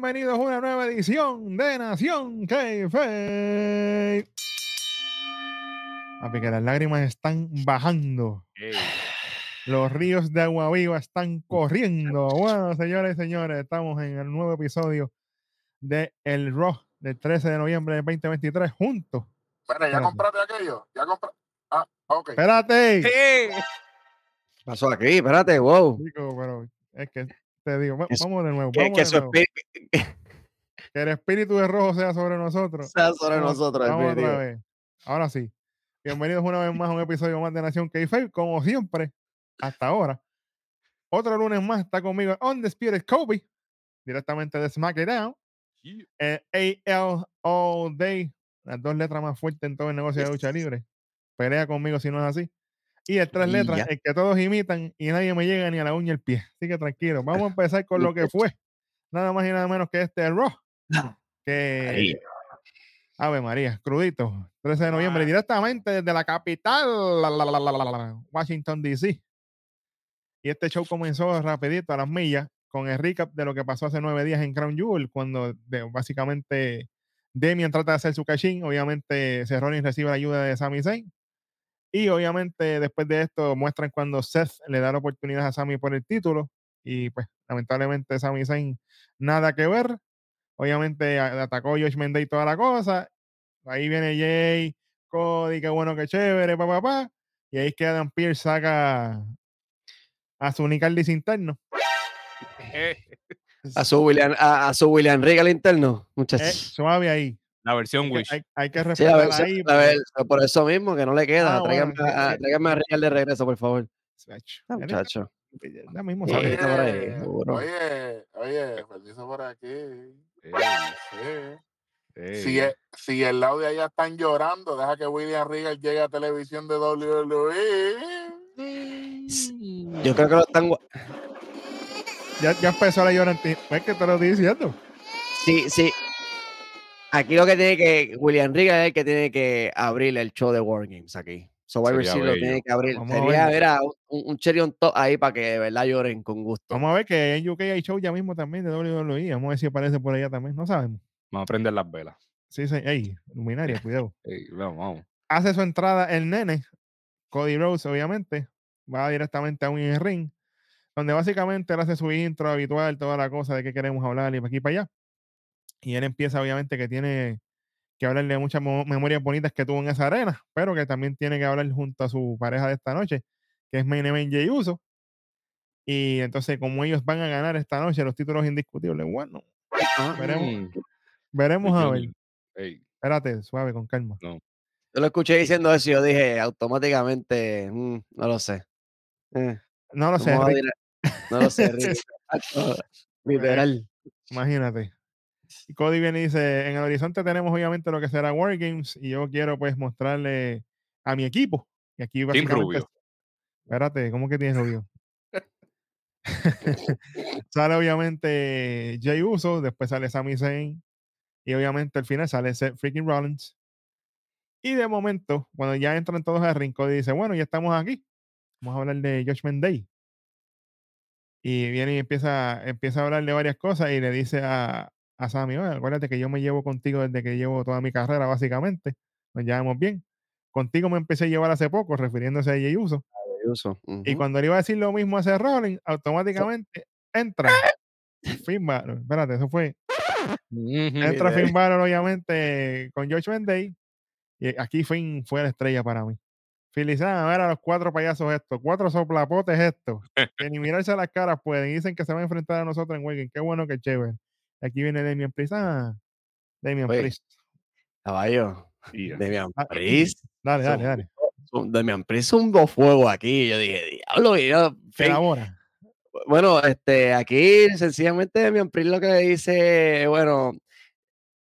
bienvenidos a una nueva edición de Nación K-Fe. Papi, que las lágrimas están bajando. Los ríos de agua viva están corriendo. Bueno, señores y señores, estamos en el nuevo episodio de El Raw del 13 de noviembre de 2023 juntos. Espera, ¿ya Espérate. compraste aquello? ¿Ya compraste? Ah, ok. Espérate. ¿Qué pasó aquí? Espérate, wow. Chico, pero es que te digo, Es- vamos de nuevo. Que, Vamos que de su nuevo. espíritu Que el espíritu de rojo sea sobre nosotros. sea sobre Vamos- nosotros. Vamos espíritu. otra vez. Ahora sí. Bienvenidos una vez más a un episodio más de Nación K-Fail. Como siempre, hasta ahora. Otro lunes más está conmigo On the Spirit Kobe, directamente de SmackDown. Eh, AL All Day, las dos letras más fuertes en todo el negocio de lucha libre. Pelea conmigo si no es así. Y el tres Y letras, ya. el que todos imitan y nadie me llega ni a la uña el pie. Así que tranquilo. Vamos a empezar con lo que fue. Nada más y nada menos que este Raw. Que Ahí. Ave María, crudito. 13 de noviembre, Ah. directamente desde la capital, la, la, la, la, la, la, la, Washington, D.C. Y este show comenzó rapidito, a las millas, con el recap de lo que pasó hace nueve días en Crown Jewel, cuando de- básicamente Demian trata de hacer su cachín. Obviamente, Rollins recibe la ayuda de Sami Zayn. Y obviamente, después de esto, muestran cuando Seth le da la oportunidad a Sami por el título. Y pues, lamentablemente, Sami Zayn nada que ver. Obviamente a- atacó Josh Mendez y toda la cosa. Ahí viene Jay, Cody, qué bueno, qué chévere, papá, papá. Y ahí es que Adam Pierce saca a su Nicardis interno. A su William, a, a su William Regal interno, Eh, muchachos. suave ahí. La versión Hay que, Wish. hay- hay que Sí, respetar sí, ahí. a ver, por eso mismo que no le queda. Ah, bueno, tráigame, sí, a, sí. tráigame a Regal de regreso, por favor. Ah, muchacho. mismo Sí. por ahí, Oye, oye, oye, permiso por aquí. Sí. ey. Si, el, si el lado de allá están llorando, deja que William Regal llegue a televisión de WWE. Yo creo que lo están. Ya, ya empezó la llorar. Es que te lo estoy diciendo. Sí, sí. Aquí lo que tiene que. William Regal es el que tiene que abrir el show de War Games aquí. Survivor Series lo tiene que abrir. Vamos a Sería, ver. mira, un, un cherry on top ahí para que de verdad lloren con gusto. Vamos a ver que en UK hay show ya mismo también de WWE. Vamos a ver si aparece por allá también. No sabemos. Vamos a prender las velas. Sí, sí. Ey, luminaria, cuidado. Ey, vamos, vamos. hace su entrada el nene, Cody Rhodes, obviamente, va directamente a un ring, donde básicamente él hace su intro habitual, toda la cosa de qué queremos hablar y para aquí y para allá. Y él empieza, obviamente, que tiene que hablarle de muchas mo- memorias bonitas que tuvo en esa arena, pero que también tiene que hablar junto a su pareja de esta noche, que es Main Event Jey Uso. Y entonces, como ellos van a ganar esta noche los títulos indiscutibles, bueno, Ajá. veremos, Mm, veremos a ver. Junior. Ey, Espérate, suave, con calma. Yo lo escuché diciendo eso y yo dije automáticamente, mm, no lo sé. Eh, No lo sé, no lo sé, Rick. Exacto, Literal. Imagínate. Y Cody viene y dice, en el horizonte tenemos obviamente lo que será Wargames y yo quiero pues mostrarle a mi equipo. Y aquí Team básicamente... Espérate, ¿cómo que tienes rubio? sale obviamente Jay Uso, después sale Sami Zayn y obviamente al final sale Seth freaking Rollins. Y de momento, cuando ya entran todos al ring, Cody dice, bueno, ya estamos aquí. Vamos a hablar de Judgment Day. Y viene y empieza, empieza a hablarle varias cosas y le dice a, a Sammy, "Oye, acuérdate que yo me llevo contigo desde que llevo toda mi carrera, básicamente. Nos llevamos bien. Contigo me empecé a llevar hace poco, refiriéndose a Jey Uso. Uso. Y cuando le iba a decir lo mismo a ese Rollins, automáticamente entra. Finn Balor. Espérate, eso fue. Entra. Finn Balor, obviamente, con George Day. Y aquí Finn fue la estrella para mí. Filizán, a ver a los cuatro payasos estos, cuatro soplapotes estos, que ni mirarse a las caras pueden. y Dicen que se van a enfrentar a nosotros en Wigan. Qué bueno, qué chévere. Aquí viene Damian Priest. Ah, Damian Oye, Priest. Caballo. Yeah. Damian Ah, Priest. Dale, dale, dale. Damian Priest un dos fuego aquí. Yo dije, diablo. y yo. Bueno, este, aquí sencillamente Damian Priest lo que le dice, bueno,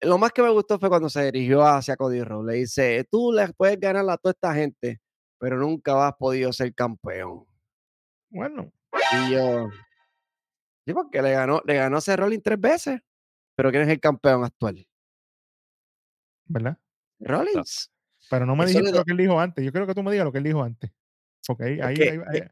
lo más que me gustó fue cuando se dirigió hacia Cody Rhodes. Le dice, tú le puedes ganar a toda esta gente, pero nunca has podido ser campeón. Bueno, Y yo, sí, porque le ganó, le ganó a ese Rollins tres veces, pero ¿quién es el campeón actual? ¿verdad? Rollins. Pero no me Eso dijiste lo que él dijo antes. Yo creo que tú me digas lo que él dijo antes. Porque ahí, ahí, que- ahí, ahí-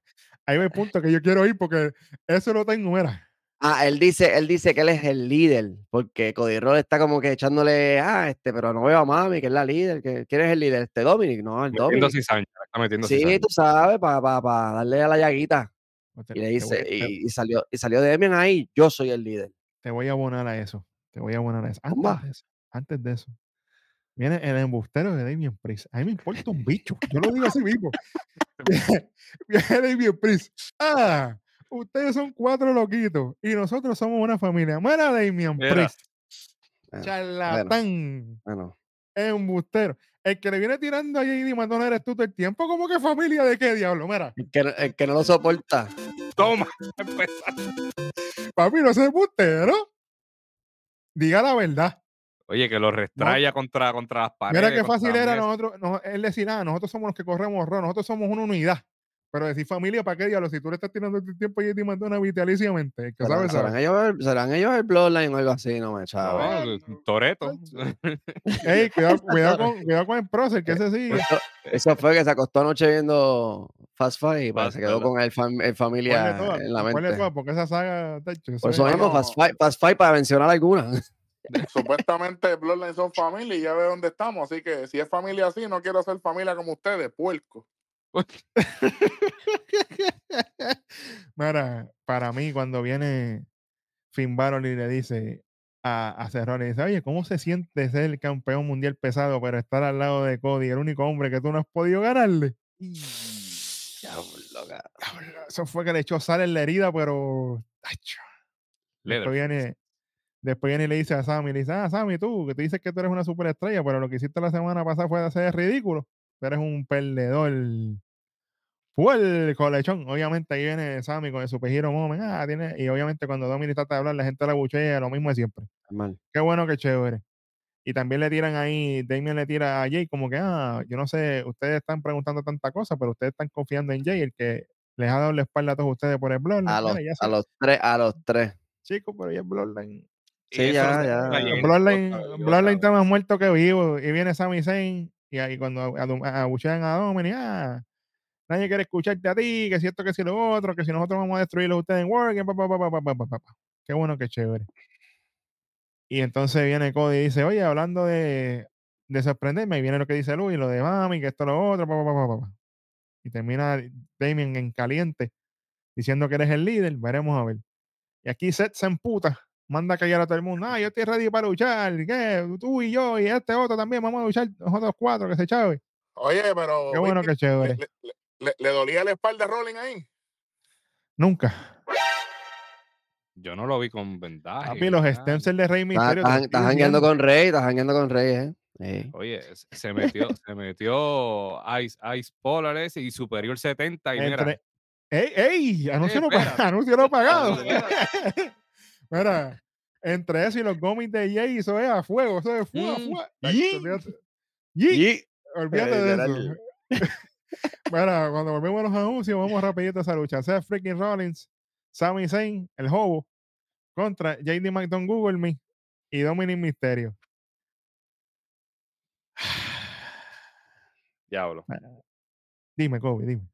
ahí va el punto que yo quiero ir porque eso lo tengo, mira. Ah, él dice, él dice que él es el líder, porque Cody Rhodes está como que echándole, ah, este, pero no veo a mami, que es la líder, que ¿quién es el líder? Este Dominic, no, el Metiendo Dominic. cizaña, está metiendo Sí, cizaña. tú sabes, para darle a la llaguita. Te, Y le dice, y, y salió, y salió Demian ahí, yo soy el líder. te voy a abonar a eso. Te voy a abonar a eso. Antes de eso, antes de eso. Viene el embustero de Damien Priest. A mí me importa un bicho. Yo lo digo así mismo. Viene Damien Priest. Ah, ustedes son cuatro loquitos y nosotros somos una familia. Mira Damien. Priest. Bueno, Charlatán. Bueno, Embustero. El que le viene tirando a JD Madonna eres tú todo el tiempo. ¿Cómo que familia de qué diablo? Mira, el que, el que no lo soporta. Toma, empezar. papi, no seas embustero. Diga la verdad. Oye, que lo restraya contra, contra las paredes. Mira qué fácil era nosotros, no, él decir, ah, nosotros somos los que corremos Raw, nosotros somos una unidad. Pero decir familia, ¿para qué diablo? Si tú le estás tirando el tiempo a JD Madonna vitaliciamente, que sabe, ¿Serán, sabe. ellos, el- serán ellos el Bloodline o algo así, no me chavo. No, Toreto. Ey, cuidado, cuidado, con, cuidado con el prócer, que ese sí. Eso, eso fue que se acostó anoche viendo Fast Five y pues, Fast se quedó con el, fam- el familia todas, en la mente. todas, porque esa saga, Por es- eso mismo. Fast Five, Fast Five para mencionar algunas. Supuestamente Bloodline son familia y ya ve dónde estamos. Así que si es familia así, no quiero ser familia como ustedes, puerco. Mira, para mí, cuando viene Finn Balor y le dice a, a Cerrone, dice, oye, ¿cómo se siente ser el campeón mundial pesado, pero estar al lado de Cody, el único hombre que tú no has podido ganarle? Eso fue que le echó sal en la herida, pero... Después viene, después viene y le dice a Sammy, le dice, ah, Sammy, tú, que tú dices que tú eres una superestrella, pero lo que hiciste la semana pasada fue hacer ridículo. Tú eres un perdedor. Fue el colechón. Obviamente ahí viene Sammy con el superhero moment. Ah, tiene, y obviamente cuando Dominic trata de hablar, la gente la buchea, lo mismo de siempre. Normal. Qué bueno, qué chévere. Y también le tiran ahí, Damien le tira a Jay como que, ah, yo no sé, ustedes están preguntando tanta cosa, pero ustedes están confiando en Jay, el que les ha dado la espalda a todos ustedes por el Bloodline. A los, Mira, ya a sé, los tres, a los tres. chicos, pero ya el Bloodline. Sí, ya, ya. Bloodline, Bloodline está más muerto que vivo. Y viene Sami Zayn. Y ahí cuando a- a- abuchean a Dominic, ah, nadie quiere escucharte a ti, que si esto, que si lo otro, que si nosotros vamos a destruirlos ustedes en Working, papá, papá, papá, papá, papá. Qué bueno, qué chévere. Y entonces viene Cody y dice, oye, hablando de, de sorprenderme, y viene lo que dice Luis, lo de mami, que esto, lo otro, papá, papá, papá. Y termina Damien en caliente, diciendo que eres el líder, veremos a ver. Y aquí Seth se emputa, manda a callar a todo el mundo, ah, yo estoy ready para luchar, ¿qué? Tú y yo, y este otro también, vamos a luchar, nosotros cuatro, que se chave. Oye, pero. Qué bueno, que chévere le- le dolía la espalda a Rolling ahí. Nunca. Yo no lo vi con vendaje. Papi, los stems de Rey Estás Misterio. te estás- jangueando con Rey, estás jangueando con Rey, ¿eh? Sí. Oye, se- metió, se metió Ice, Ice Polar ese y Superior 70 y mira, Entre... ¡Ey, ey! Anuncio, no, pa- espera. anuncio no pagado. Mira, entre eso y los gomis de Jay, eso es a fuego, eso es fuego, Mm. fuego. Olvídate, Yi, Y olvídate de eso. Mira, cuando volvemos a los anuncios, vamos rapidito a esa lucha. Sea freaking Rollins, Sami Zayn, el Hobo, contra JD McDonald Google Me y Dominic Mysterio. diablo. Dime, Kobe, dime.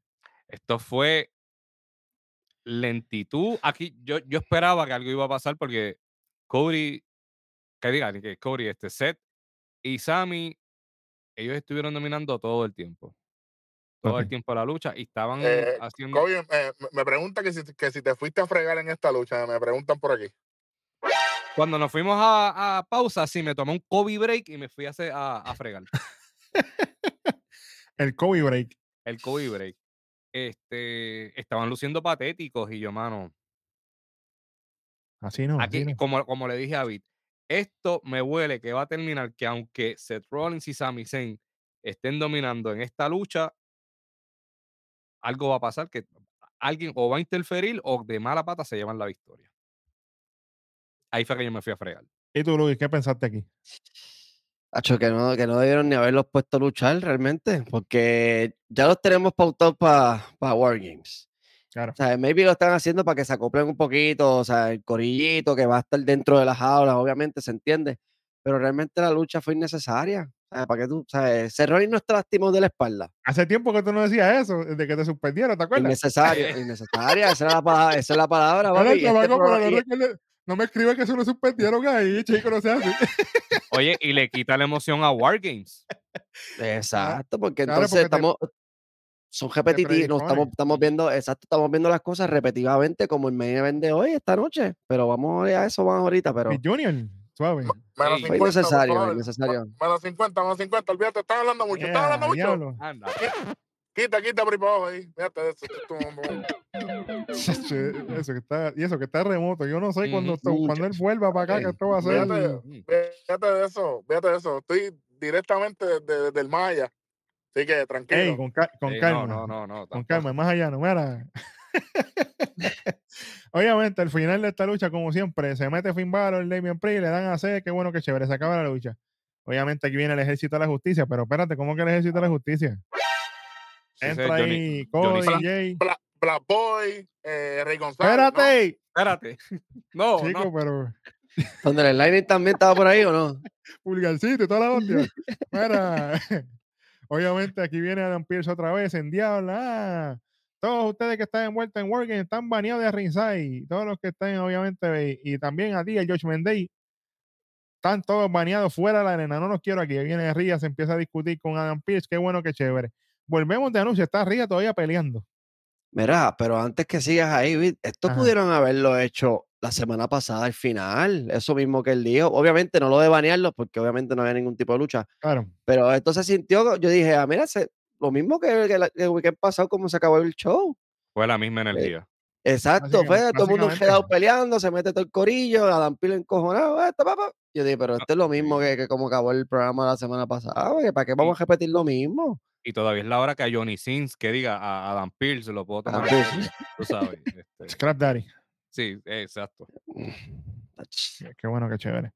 Esto fue lentitud. Aquí yo, yo esperaba que algo iba a pasar porque Cody, que diga, que Cody, este Seth y Sammy, ellos estuvieron dominando todo el tiempo. Todo el tiempo la lucha y estaban Eh, haciendo. Kobe, eh, me- me pregunta que si, que si te fuiste a fregar en esta lucha. Me preguntan por aquí. Cuando nos fuimos a, a pausa, sí, me tomé un Kobe break y me fui a, a, a fregar. El Kobe Break. El Kobe break. Este, estaban luciendo patéticos y yo, mano, Así no. Aquí, así no. como, como le dije a David, esto me huele que va a terminar que aunque Seth Rollins y Sami Zayn estén dominando en esta lucha, algo va a pasar que alguien o va a interferir o de mala pata se llevan la victoria. Ahí fue que yo me fui a fregar. ¿Y tú, Luis, qué pensaste aquí? Acho, que no, que no debieron ni haberlos puesto a luchar realmente, porque ya los tenemos pautados para War Games. Claro. O sea, maybe lo están haciendo para que se acoplen un poquito, o sea, el corillito que va a estar dentro de las jaulas, obviamente se entiende, pero realmente la lucha fue innecesaria. Ah, Para que tú, ¿sabes? Rollins no está lastimado de la espalda. Hace tiempo que tú no decías eso, de que te suspendieron, ¿te acuerdas? Innecesario, innecesaria, esa es la palabra, esa es la palabra, Ahora, papi. Este programa- no, y- recuerde- no me escribes que se lo suspendieron ahí, chico, no sea así. Oye, y le quita la emoción a Wargames. Exacto, porque claro, entonces porque te- estamos, son repetitivos, no, estamos, estamos viendo, exacto, estamos viendo las cosas repetitivamente como el main event de hoy, esta noche, pero vamos a eso más ahorita, pero Mi Junior, suave. Menos fue 50, por innecesario, favor. innecesario. Menos 50, menos 50. Olvídate, están hablando mucho. Hablando mucho. diablo. Anda. Quita, quita por ahí para abajo ahí. Fíjate de eso. que está, y eso que está remoto. Yo no sé cuando, esto- cuando él vuelva para acá, que esto va a ser. Fíjate, Mm. fíjate de eso. Fíjate de eso. Estoy directamente desde, desde el Maya. Así que tranquilo. Ey, con, ca- con Ey, calma. No, no, no, no. Con calma, más allá, no, mira. Obviamente, al final de esta lucha, como siempre, se mete Finn Balor, Damian Priest, le dan a C, qué bueno, qué chévere, se acaba la lucha. Obviamente aquí viene el ejército de la justicia, pero espérate, ¿cómo que el ejército de la justicia? Sí, Entra Johnny- ahí Cody, Jay. Black, Black Boy, eh, Rey González. ¿no? Espérate, Espérate. No, chico, no. pero ¿Donde el Lightning también estaba por ahí o no? pulgarcito y toda la hostia. Mira, obviamente aquí viene Adam Pierce otra vez en Diablo. Ah, todos ustedes que están envueltos en Working están baneados de Ringside. Todos los que están, obviamente, y, y también a ti, el George Mendey, están todos baneados fuera de la arena. No los quiero aquí. Viene Ría, se empieza a discutir con Adam Pierce. Qué bueno, qué chévere. Volvemos de anuncio. Está Ría todavía peleando. Mira, pero antes que sigas ahí, esto Ajá. pudieron haberlo hecho la semana pasada al final, eso mismo que él dijo. Obviamente no lo de banearlo, porque obviamente no había ningún tipo de lucha, Claro. pero esto se sintió, yo dije, ah, mira, se- lo mismo que, que la- que el weekend pasado, como se acabó el show. Fue la misma energía. Exacto, fue todo el mundo básicamente. quedado peleando, se mete todo el corillo, Adam Pilo encojonado, esto, papá. Yo dije, pero esto es lo mismo que, que como acabó el programa la semana pasada, güey, ¿para qué vamos a repetir lo mismo? Y todavía es la hora que a Johnny Sins que diga a Adam Pierce lo puedo Adam tomar. en Pearce. serio, Tú sabes. este, Scrap Daddy. sí, exacto. Qué- Qué bueno, qué chévere.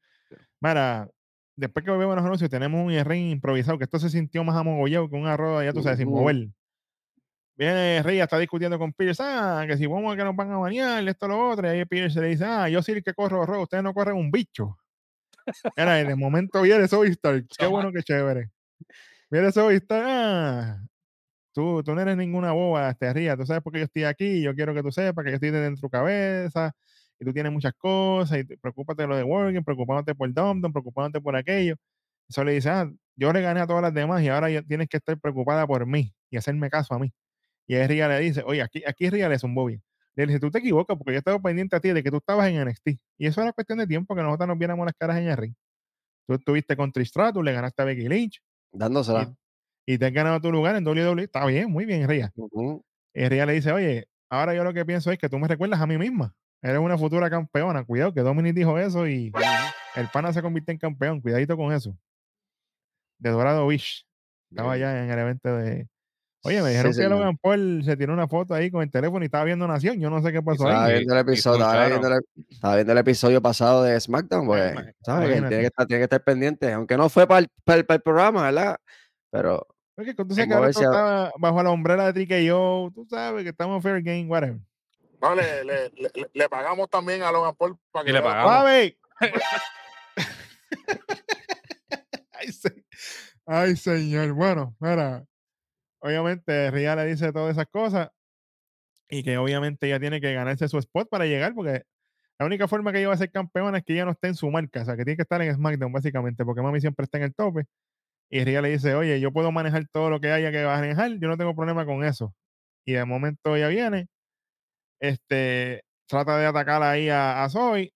Mira, después que vemos los anuncios, tenemos un ring improvisado, que esto se sintió más amogollado que un arroz, ya tú sabes, sin Ujú. mover. Viene Rey, está discutiendo con Pierce, ah, que si vamos a que nos van a bañar, esto, lo otro, y ahí Pierce le dice, ah, yo sí el que corro, Ro, ustedes no corren un bicho. Y de momento viene Zoe Stark, qué bueno, qué chévere. Viene Zoe Stark, ah, tú, tú no eres ninguna boba, te rías, tú sabes por qué yo estoy aquí, yo quiero que tú sepas que yo estoy dentro de tu cabeza, y tú tienes muchas cosas, y te- preocúpate de lo de Working, preocupándote por Dom, preocupándote por aquello. Eso le dice, ah, yo le gané a todas las demás y ahora tienes que estar preocupada por mí y hacerme caso a mí. Y ahí Ria le dice, oye, aquí, aquí Ria le zumbó bien. Le dice, tú te equivocas porque yo estaba pendiente a ti de que tú estabas en NXT. Y eso era cuestión de tiempo que nosotros nos viéramos las caras en el ring. Tú estuviste con Trish Stratus, le ganaste a Becky Lynch Dándosela. y te has ganado tu lugar en WWE. Está bien, muy bien, Ria. Ujú. Y Ria le dice, oye, ahora yo lo que pienso es que tú me recuerdas a mí misma. Eres una futura campeona. Cuidado que Dominic dijo eso y el pana se convierte en campeón. Cuidadito con eso. De Dorado Beach. Estaba allá en el evento de... Oye, me Sí, dijeron que señor. Logan Paul se tiró una foto ahí con el teléfono y estaba viendo Nación. Yo no sé qué pasó Estaba ahí. Sí, viendo el episodio, estaba viendo el, estaba viendo el episodio pasado de SmackDown, pues, ima- ¿sabes? Que. Tiene que, estar, tiene que estar pendiente, aunque no fue para el, para el- para el programa, ¿verdad? Pero Porque tú sabes que ahora a- bajo la hombrera de TKO. Tú sabes que estamos fair game, whatever. No, le, le, le, le pagamos también a Logan Paul para que Y le pagamos. ¡Suave! Ay, se- Ay, señor. Bueno, mira. Obviamente, Ria le dice todas esas cosas. Y que obviamente ella tiene que ganarse su spot para llegar, porque la única forma que ella va a ser campeona es que ella no esté en su marca. O sea, que tiene que estar en SmackDown, básicamente, porque Mami siempre está en el tope. Y Ria le dice, oye, yo puedo manejar todo lo que haya que manejar, yo no tengo problema con eso. Y de momento ella viene, este, trata de atacar ahí a, a Zoe.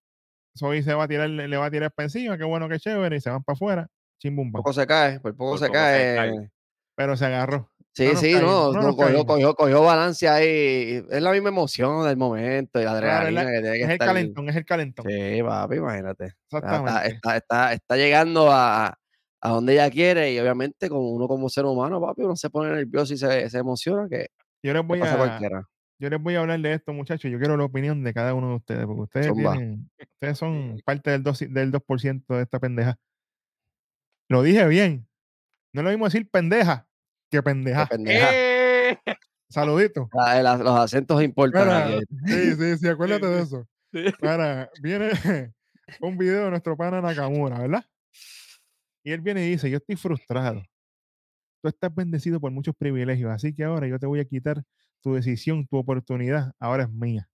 Zoe se va a tirar, le va a tirar para encima, qué bueno, qué chévere, y se van para afuera. Chimbum, poco se cae, por poco Por se poco se cae. Pero se agarró. Sí, No sí, no, no cogió, cogió, cogió balance ahí. Es la misma emoción del momento y la Claro, es, adrenalina la- que tiene que es el estar. calentón, es el calentón. Sí, papi, imagínate. Está, está, Exactamente. está, está- está llegando a, a donde ella quiere y obviamente como uno como ser humano, papi, uno se pone nervioso y se, se emociona que Yo les le voy a a, cualquiera. Yo les voy a hablar de esto, muchachos. Yo quiero la opinión de cada uno de ustedes, porque ustedes Zumba. tienen, ustedes son parte del 2, del 2% de esta pendeja. Lo dije bien. No es lo mismo decir pendeja que pendeja. pendeja. ¡Eh! Saludito. La- la- los acentos importan sí, sí, sí, acuérdate de eso. Mira, viene un video de nuestro pana Nakamura, ¿verdad? Y él viene y dice, yo estoy frustrado. Tú estás bendecido por muchos privilegios, así que ahora yo te voy a quitar tu decisión, tu oportunidad, ahora es mía.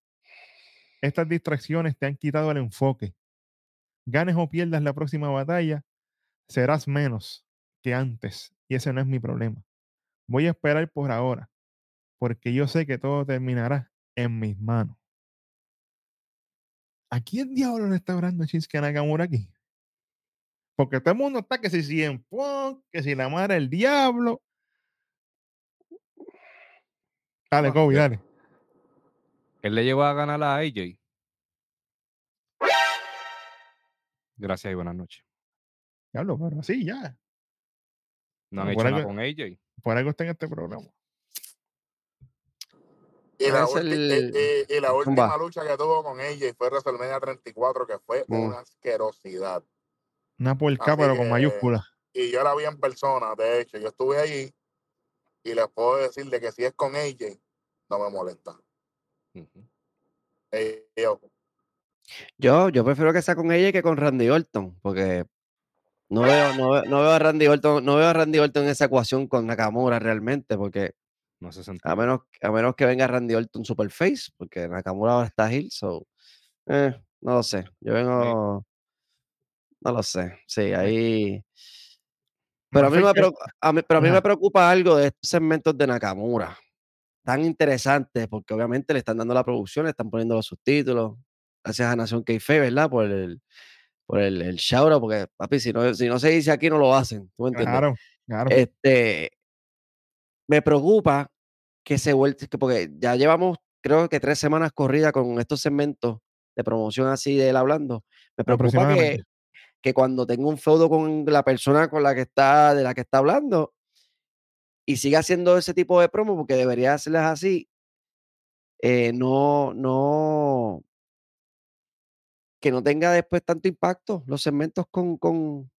Estas distracciones te han quitado el enfoque. Ganes o pierdas la próxima batalla, serás menos que antes. Y ese no es mi problema. Voy a esperar por ahora, porque yo sé que todo terminará en mis manos. ¿A quién diablo le está hablando Shinsuke Nakamura aquí? Porque todo el mundo está que si CM Punk, que si la madre del diablo. Dale, Kobe, dale. Él le llevó a ganar a AJ. Gracias y buenas noches. Diablo, pero así ya. No han hecho nada con AJ. Por algo está en este programa. Y la, ulti- el- y- y- y la Zumba. última lucha que tuvo con ella fue WrestleMania 34, que fue Mm. una asquerosidad. Una puerca, Así pero con mayúsculas. Y yo la vi en persona, de hecho, yo estuve allí y les puedo decir de que si es con AJ, no me molesta. Eh, yo, Yo, yo prefiero que sea con ella que con Randy Orton, porque no veo, no veo, no veo a Randy Orton, no veo a Randy Orton en esa ecuación con Nakamura realmente, porque No se a menos, a menos que venga Randy Orton Superface, porque Nakamura ahora está heel, so eh, no lo sé. Yo vengo, no lo sé. Sí, ahí. Pero a mí, me preocupa, a mí- pero a mí Ajá. me preocupa algo de estos segmentos de Nakamura. Tan interesantes, porque obviamente le están dando la producción, le están poniendo los subtítulos. Gracias a Nación Keife, ¿verdad? Por el, por el, el shout porque papi, si no, si no se dice aquí, no lo hacen. ¿Tú entiendes? Claro, claro. Este, me preocupa que se vuelva, que porque ya llevamos, creo que tres semanas corridas con estos segmentos de promoción así de él hablando. Me preocupa que. Que cuando tenga un feudo con la persona con la que está, de la que está hablando, y siga haciendo ese tipo de promo, porque debería hacerlas así, eh, no, no, que no tenga después tanto impacto los segmentos con, con,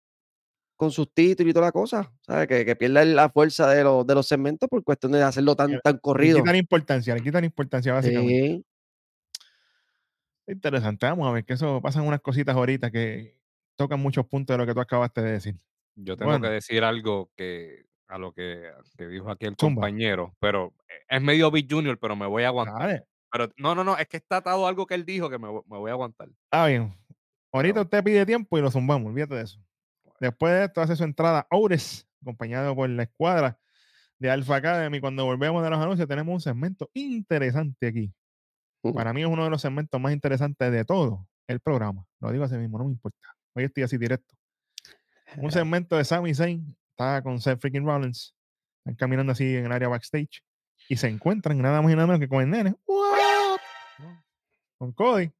con subtítulos y toda la cosa, ¿sabes? Que, que pierda la fuerza de los, de los segmentos por cuestión de hacerlo tan, Le- tan Le corrido. quitan importancia, le quitan importancia básicamente. Sí, Interesante. Vamos a ver que eso pasan unas cositas ahorita que tocan muchos puntos de lo que tú acabaste de decir. Yo tengo Bueno. que decir algo que a lo que, que dijo aquí el Zumba. compañero, pero eh, es medio Big Junior, pero me voy a aguantar. Dale. Pero no, no, no, es que está atado algo que él dijo que me, vo- me voy a aguantar. Ah, bien. Ahorita Pero- usted pide tiempo y lo zumbamos, olvídate de eso. Después de esto hace su entrada Oures, acompañado por la escuadra de Alpha Academy. Cuando volvemos de los anuncios, tenemos un segmento interesante aquí. Ujú. Para mí es uno de los segmentos más interesantes de todo el programa. Lo digo así mismo, no me importa. Hoy estoy así directo. Un segmento de Sami Zayn, está con Seth freaking Rollins. Están caminando así en el área backstage y se encuentran nada más y nada menos que con el nene. What? Con Cody.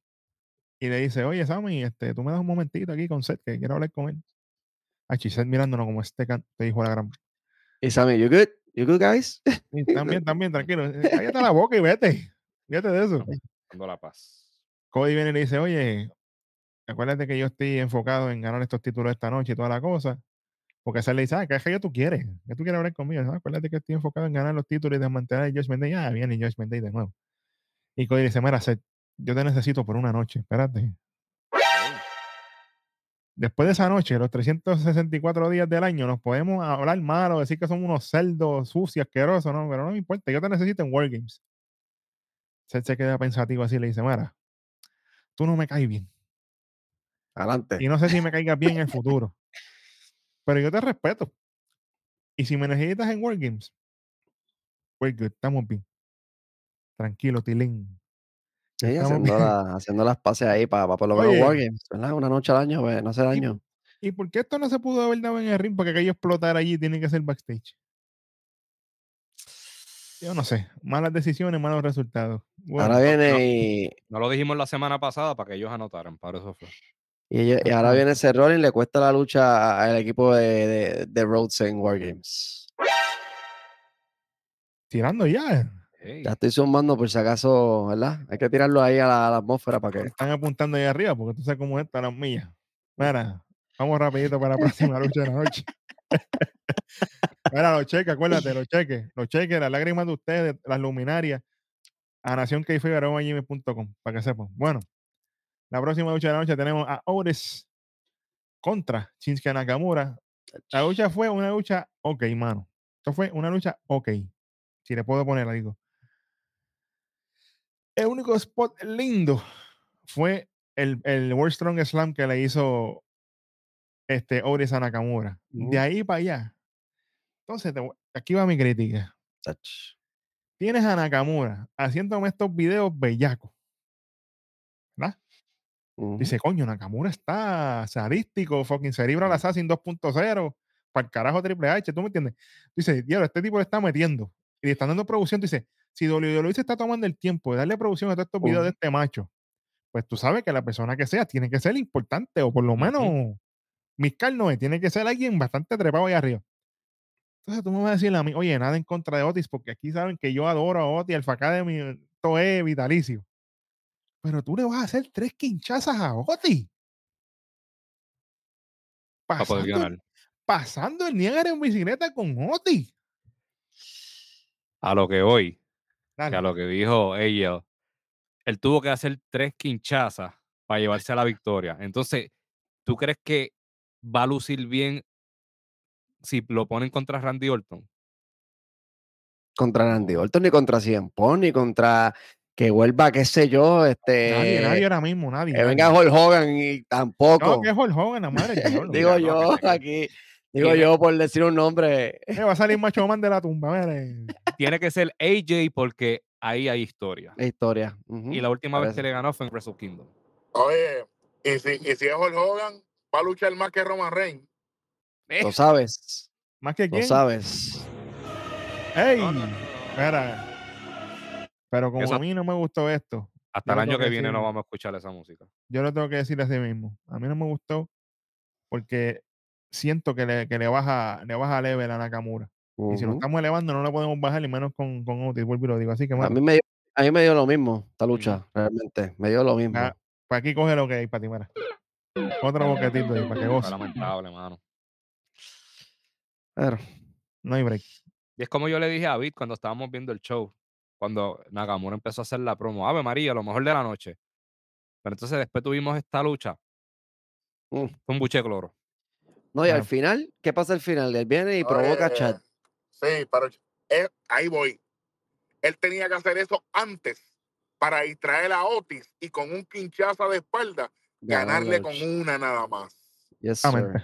Y le dice, oye, Sammy, este, tú me das un momentito aquí con Seth, que quiero hablar con él. Ay, Seth mirándonos como este te dijo la gran. Y Sammy, you good? You good, guys? También, también, tranquilo. eh, Cállate la boca y vete. Fíjate de eso. Dando la paz. Cody viene y le dice, oye, acuérdate que yo estoy enfocado en ganar estos títulos esta noche y toda la cosa. Porque Seth le dice, ah, ¿qué es que tú quieres? ¿Qué tú quieres hablar conmigo? "No, acuérdate que estoy enfocado en ganar los títulos y desmantelar a Josh Day. Ah, viene Josh Day de nuevo. Y Cody dice, mira, Seth, yo te necesito por una noche, espérate. Después de esa noche, los 364 días del año, nos podemos hablar mal o decir que somos unos cerdos sucios, asquerosos, ¿no? Pero no me importa, yo te necesito en Wargames. Seth se queda pensativo así y le dice, mira, tú no me caes bien. Adelante. Y no sé si me caigas bien en el futuro. Pero yo te respeto. Y si me necesitas en Wargames, we're good, estamos bien. Tranquilo, Tilín. Sí, haciendo, la- haciendo las pases ahí para, por lo menos. Wargames, ¿verdad? Una noche al año, pues, no hace daño. ¿Y por qué esto no se pudo haber dado en el ring? Porque aquello explotar allí tiene que ser backstage. Yo no sé. Malas decisiones, malos resultados. Bueno, ahora viene y, No lo dijimos la semana pasada para que ellos anotaran, para eso fue. Y, ellos- y ahora viene ese Rollins, le cuesta la lucha al equipo de, de, de Rhodes en Wargames. tirando ya. Ey, Ya estoy sumando por si acaso, ¿verdad? Hay que tirarlo ahí a la, a la atmósfera para que. Están apuntando ahí arriba porque tú sabes cómo es esta las millas. Mira, vamos rapidito para la próxima lucha de la noche. Mira, los cheques, acuérdate, los cheques, los cheques, las lágrimas de ustedes, las luminarias, a nacionkeife.com, para que sepan. Bueno, la próxima lucha de la noche tenemos a Otis contra Shinsuke Nakamura. La lucha fue una lucha ok, mano. Esto fue una lucha ok. Si le puedo poner, digo. El único spot lindo fue el, el World Strong Slam que le hizo este Oris a Nakamura. De ahí para allá. Entonces, te aquí va mi crítica. Tienes a Nakamura haciéndome estos videos bellacos. Dice, coño, Nakamura está sadístico, fucking Cerebral Mm. Assassin 2.0, para el carajo Triple H, ¿tú me entiendes? Dice, diablo, este tipo le está metiendo. Y le están dando producción. Dice, si WWE se está tomando el tiempo de darle producción a todos estos videos de este macho, pues tú sabes que la persona que sea tiene que ser importante, o por lo menos mis carnoes, tiene que ser alguien bastante trepado ahí arriba. Entonces tú me vas a decir a mí, oye, nada en contra de Otis, porque aquí saben que yo adoro a Otis, Alpha Academy, todo es vitalicio. Pero tú le vas a hacer tres quinchazas a poder Pasando, ganar. pasando el Niágara en bicicleta con Otis. A lo que voy, que a lo que dijo ella, él tuvo que hacer tres quinchazas para llevarse a la victoria. Entonces, ¿tú crees que va a lucir bien si lo ponen contra Randy Orton? Contra Randy. Orton, ni contra Cien Pong, ni contra que vuelva, qué sé yo, este. Nadie, nadie ahora mismo, nadie. Que venga nadie. Hulk Hogan y tampoco. No, que es Hulk Hogan, la madre digo yo aquí, digo yo por decir un nombre. Eh, va a salir Macho Man de la tumba. mire. Tiene que ser AJ porque ahí hay historia. La historia. Y la última vez que le ganó fue en Wrestle Kingdom. Oye, y si, y si es Hulk Hogan, va a luchar más que Roman Reigns. Lo sabes, Más que lo quién. sabes. ¡Ey! No, no, no. Espera. Pero como Eso- a mí no me gustó esto, Hasta el año que que viene no vamos a escuchar esa música. yo lo tengo que decir así mismo. A mí no me gustó porque siento que le, que le baja le baja level a Nakamura. Y si lo estamos elevando, no lo podemos bajar, y menos con, con Otis. Vuelvo y lo digo. Así que, A mí me dio, a mí me dio lo mismo, esta lucha, realmente. Me dio lo mismo. Ah, pues aquí coge lo que hay para ti, mira. Otro boquetito ahí, para que goce. lamentable, mano. Pero, No hay break. Y es como yo le dije a David cuando estábamos viendo el show, cuando Nakamura empezó a hacer la promo, Ave María, lo mejor de la noche. Pero entonces después tuvimos esta lucha. Mm. Fue un buche de cloro. no, y al final, ¿qué pasa al final? Él viene y provoca a Oye, Chad. Sí, pero eh, ahí voy. Él tenía que hacer eso antes para distraer a Otis y con un quinchazo de espalda ganarle con una nada más. Yes, sir.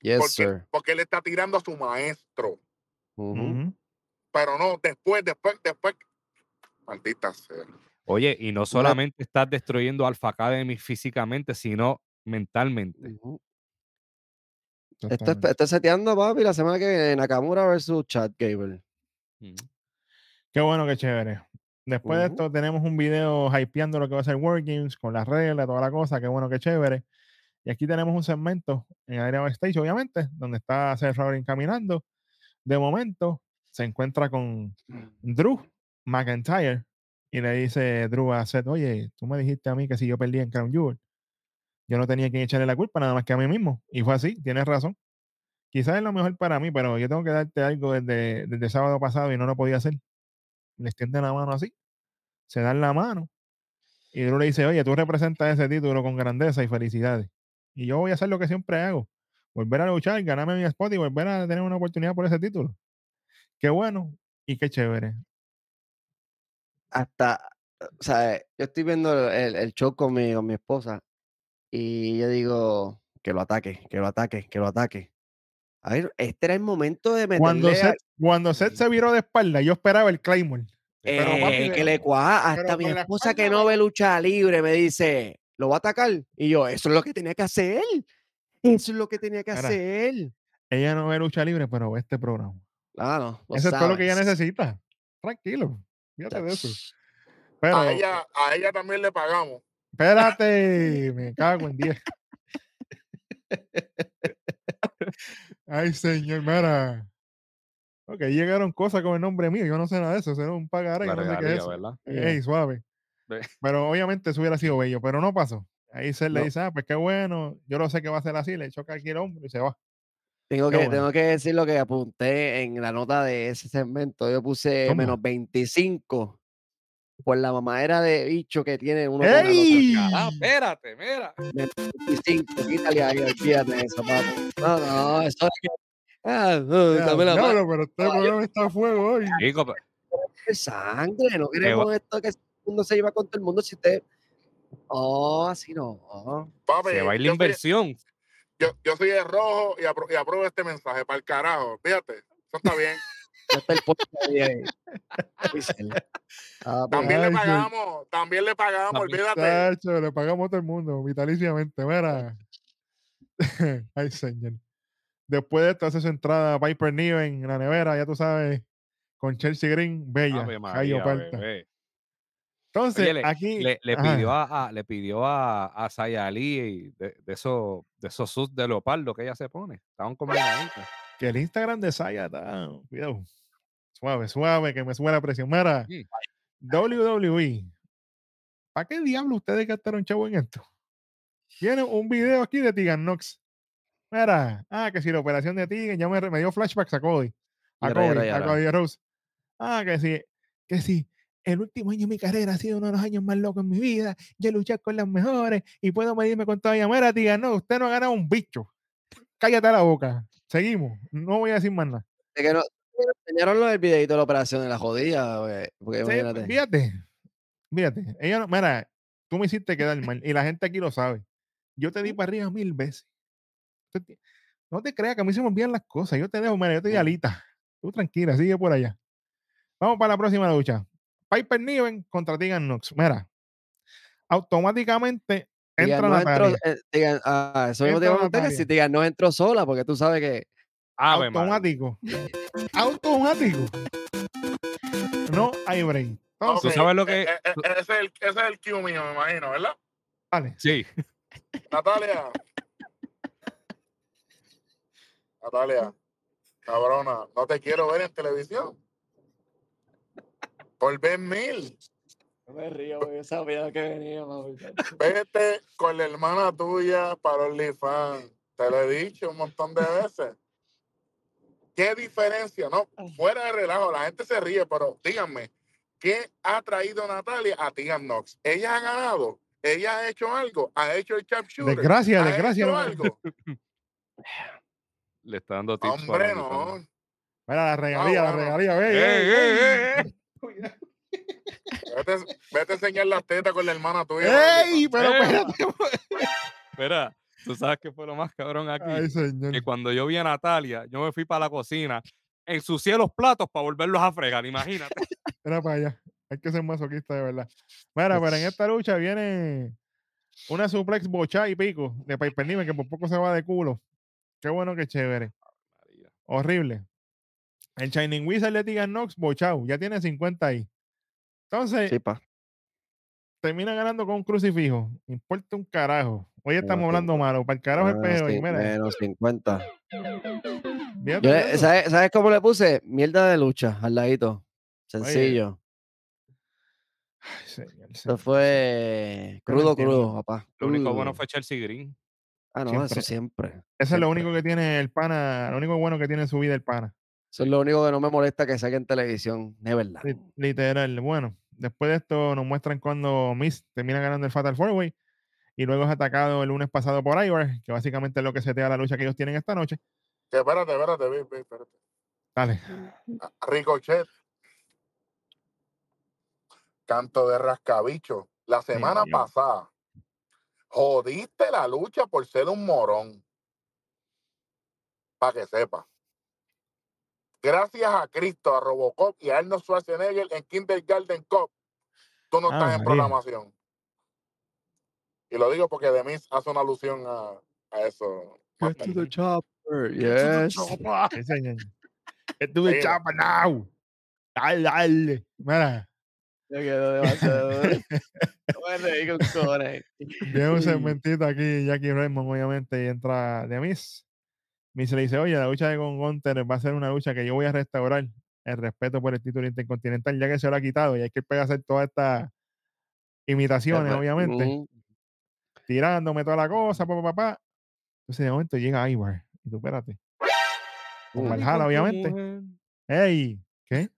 Yes, Porque, sir. porque él está tirando a su maestro. Pero no, después, después, después. Maldita sea. Oye, y no solamente estás destruyendo Alpha Academy físicamente, sino mentalmente. Esto es seteando, papi, la semana que viene, Nakamura versus Chad Gable. Mm. Qué bueno, qué chévere. Después de esto tenemos un video hypeando lo que va a ser World Games con las reglas, toda la cosa. Qué bueno, qué chévere. Y aquí tenemos un segmento en área backstage, obviamente, donde está Seth Rollins caminando. De momento se encuentra con Drew McIntyre y le dice Drew a Seth, oye, tú me dijiste a mí que si yo perdía en Crown Jewel, yo no tenía quien echarle la culpa nada más que a mí mismo. Y fue así, tienes razón. Quizás es lo mejor para mí, pero yo tengo que darte algo desde, sábado pasado y no lo podía hacer. Le extiende la mano así, se dan la mano y Drew le dice, oye, tú representas ese título con grandeza y felicidades. Y yo voy a hacer lo que siempre hago, volver a luchar, ganarme mi spot y volver a tener una oportunidad por ese título. Qué bueno y qué chévere. Hasta, o sea, yo estoy viendo el, el show con mi, con mi esposa y yo digo que lo ataque, que lo ataque, que lo ataque. A ver, este era el momento de Cuando meterle a- Seth, cuando Seth se viró de espalda, yo esperaba el Claymore. pero, papi, Eh, que le cuaja. Hasta mi esposa que no ve lucha libre me dice, ¿lo va a atacar? Y yo, eso es lo que tenía que hacer. Eso es lo que tenía que Mira, hacer. Ella no ve lucha libre, pero ve este programa. Lo Eso es todo lo que ella necesita. Tranquilo. Fíjate de eso. Pero, A ella, a ella también le pagamos. espérate, me cago en 10. Ay, señor, mira. Ok, llegaron cosas con el nombre mío. Yo no sé nada de eso. Será un pagaré. No sé qué es. Ey, suave. Ve. Pero obviamente eso hubiera sido bello, pero no pasó. Ahí se le No. dice, ah, pues qué bueno. Yo lo sé que va a ser así. Le choca aquí el hombro y se va. Tengo Qué que, bueno. tengo que decir lo que apunté en la nota de ese segmento. Yo puse ¿Cómo? menos 25 por la mamadera de bicho que tiene uno. ¡Ey! Ah, espérate, mira. 25, quítale ahí, olvídate de eso, papi. No, no, eso es que Ah, no, Ya, dame la diablo, pero este programa está a fuego hoy. Chico, pe- de sangre, no queremos esto que el mundo se lleva con todo el mundo. Si usted. Oh, así no. Papi, se va a ir la inversión. Yo, yo soy el rojo y, apro- y apruebo este mensaje para el carajo. Fíjate, eso está bien. Ahí, ahí. También le pagamos, también le pagamos, olvídate. Tacho, le pagamos a todo el mundo, vitaliciamente. Mira. Ay, señor. Después de esto hace su entrada a Piper Niven en la nevera, ya tú sabes, con Chelsea Green, bella. María, bebé. Entonces, Oye, le, aquí. le, pidió a, a- le pidió a, a Saya Ali de, de esos de esos suits de leopardo que ella se pone. Estaban como que el Instagram de Saya está. Cuidado. Suave, suave, que me sube la presión. Mira, Sí. WWE. ¿Para qué diablo ustedes gastaron chavo en esto? Tiene un video aquí de Tegan Knox. Mira, ah, que si la operación de Tegan ya me, me dio flashbacks a Cody. A Cody, a. Cody Rose. Ah, que sí, que sí. El último año de mi carrera ha sido uno de los años más locos en mi vida. Yo luché con las mejores y puedo medirme con toda ella. Mira, Tegan, no, usted no ha ganado un bicho. Cállate la boca. Seguimos. No voy a decir más nada. de que no. Enseñaron lo del videito de la operación de la jodida, güey, porque Sí, imagínate. fíjate, fíjate. Ella no, mira, tú me hiciste quedar mal y la gente aquí lo sabe. Yo te di para arriba mil veces. No te creas que a mí se me olvidan las cosas. Yo te dejo, mira, yo te di alita. Tú tranquila, sigue por allá. Vamos para la próxima lucha. Piper Niven contra Tegan Knox. Mira, automáticamente entra no entró, Natalia. eh, digan, ah, eso mismo te Entra iba a contar, que Natalia. si te digan, no entró sola, porque tú sabes que Ave automático. automático. No hay break. Entonces, Ok, sabes lo que- eh, eh, eh, ese, es el, ese es el cue mío, me imagino, ¿verdad? vale. Sí. Natalia. Natalia, cabrona, no te quiero ver en televisión. Por ver mil. No me río, porque yo sabía que venía. Vete con la hermana tuya para OnlyFans. Te lo he dicho un montón de veces. ¿Qué diferencia? No, fuera de relajo, la gente se ríe, pero díganme, ¿qué ha traído Natalia a Tegan Knox? ¿Ella ha ganado? ¿Ella ha hecho algo? ¿Ha hecho el sharpshooter? Desgracia, ¿Ha desgracia, hecho no- algo? Le está dando tips. Hombre, para no. Mira, la regalía, la bueno. regalía. Ey, ¡Ey, ey, Vete, vete a enseñar las tetas con la hermana tuya. ¡Ey! Pero espérate. Mira, tú sabes que fue lo más cabrón aquí. Ay, señor. que cuando yo vi a Natalia, yo me fui para la cocina, ensucié los platos para volverlos a fregar, imagínate. Era para allá. Hay que ser masoquista de verdad. Mira, pero en esta lucha viene una suplex bocha y pico de Piper Niven que por poco se va de culo. Qué bueno que chévere. Horrible. El Shining Wizard de Tegan Knox, bochao. Ya tiene 50 ahí. Entonces, Sí, pa. termina ganando con un crucifijo. Importa un carajo. Hoy estamos Menos hablando malo. Para el carajo el Menos, peo. Y mira, menos 50. fíjate Yo de le- eso. ¿sabes, ¿Sabes cómo le puse? Mierda de lucha, al ladito. Sencillo. Ay, señor, Eso señor. fue crudo, crudo, papá. Lo único bueno fue Chelsea Green. Ah, no, siempre. eso siempre. Eso es lo único que tiene el pana. Lo único bueno que tiene en su vida el pana. Eso es lo único que no me molesta que salga en televisión. De verdad. Li- Literal. Bueno, después de esto nos muestran cuando Miss termina ganando el Fatal Four Way y luego es atacado el lunes pasado por Ivar, que básicamente es lo que setea la lucha que ellos tienen esta noche. Que espérate, espérate, espérate. Dale. Ah, Ricochet. Canto de rascabicho. La semana pasada jodiste la lucha por ser un morón. Para que sepa. Gracias a Cristo, a Robocop y a Arnold Schwarzenegger en Kindergarten Cup, tú no Ah, estás en María. programación. Y lo digo porque Demis hace una alusión a, a eso. Get to the chopper. Yes. Get to the chopper now. Dale, dale. Mira, Me quedó demasiado duro. Me reí con cojones. viene un segmentito aquí, Jackie Raymond, obviamente, y entra de Miss le dice, oye, la lucha de con Gunter va a ser una lucha que yo voy a restaurar el respeto por el título intercontinental, ya que se lo ha quitado y hay que empezar a hacer todas estas imitaciones, obviamente, tirándome toda la cosa, papá, papá. Entonces, de momento llega Ivar. Y tú, espérate. Con. Valhalla, obviamente. ¡Ey! ¿Qué?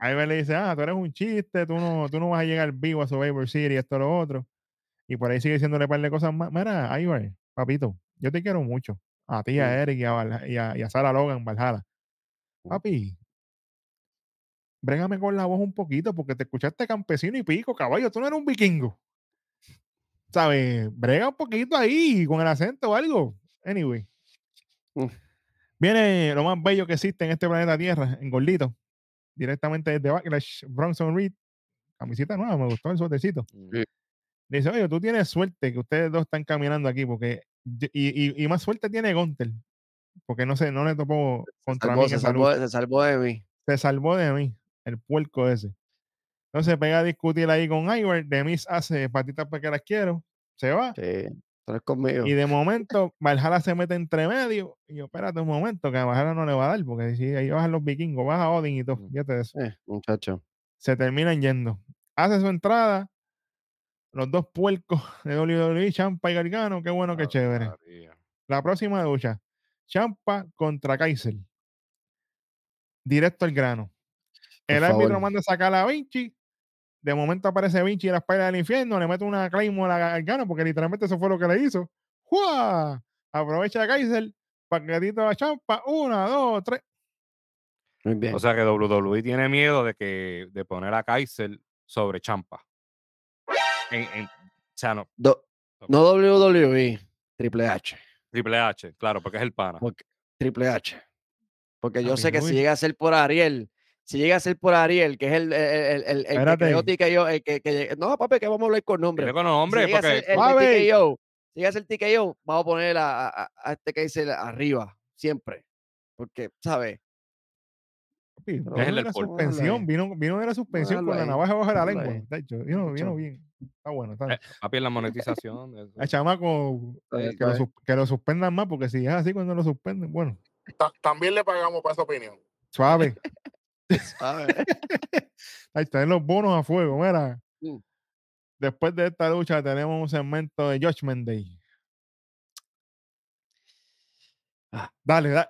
Ivar le dice, ah, tú eres un chiste, tú no, tú no vas a llegar vivo a Survivor City, esto, lo otro. Y por ahí sigue diciéndole un par de cosas más. Mira, Ivar, papito, yo te quiero mucho. A ti, a. Eric y a, y a, y a Sarah Logan, Valhalla. Papi, brégame con la voz un poquito porque te escuchaste campesino y pico, caballo, tú no eres un vikingo. ¿Sabes? Brega un poquito ahí con el acento o algo. Anyway. Viene lo más bello que existe en este planeta Tierra, en gordito, directamente desde Backlash, Bronson Reed, camiseta nueva, me gustó el suertecito. Dice, oye, tú tienes suerte que ustedes dos están caminando aquí, porque, y, y- y más suerte tiene Gunter, porque no sé, no le topó contra Salvó- mí se, salvó, se salvó de mí. Se salvó de mí, el puerco ese. Entonces pega a discutir ahí con Ivar, de mí hace patitas porque las quiero, se va, Sí, conmigo. y de momento Valhalla se mete entre medio, y yo, espérate un momento, que a Valhalla no le va a dar, porque si ahí bajan los vikingos, baja Odin y todo, Mm. fíjate de eso. Eh, muchacho. se terminan yendo. Hace su entrada, los dos puercos de WWE, Champa y Gargano, qué bueno, qué chévere. María. La próxima lucha, Champa contra Kaiser. Directo al grano. Por El árbitro favor. manda a sacar a Vinci. De momento aparece Vinci en la espalda del infierno, le mete una Claymore a Gargano porque literalmente eso fue lo que le hizo. ¡Jua! Aprovecha a Kaiser, paquetito a Champa, una, dos, tres. Muy bien. O sea que WWE tiene miedo de que de poner a Kaiser sobre Champa. En, en- o sea, no, Do- no WWE, Triple H. Triple H, claro, porque es el pana. Porque, Triple H. Porque yo Papi, sé que si llega a ser por Ariel, si llega a ser por Ariel, que es el, el, el, el- el que el que, que llega- no, papi, que vamos a hablar con nombre. Con nombre, si llega a porque ser el TKO, si llega a ser TKO, vamos a poner a, a- a este que dice arriba, siempre. Porque, ¿sabes? Papi, es el suspensión, vino, vino de la suspensión con la navaja bajo la lengua. de hecho, vino, vino bien. Está bueno, está eh, papi, en la monetización. El chamaco bien, que, lo, bien. sus- que lo suspendan más, porque si es así cuando lo suspenden, bueno, Ta- también le pagamos para esa opinión. suave. ¿sabes? Ahí están los bonos a fuego, mira. Mm. Después de esta lucha tenemos un segmento de Judgment Day. Ah. Dale, dale.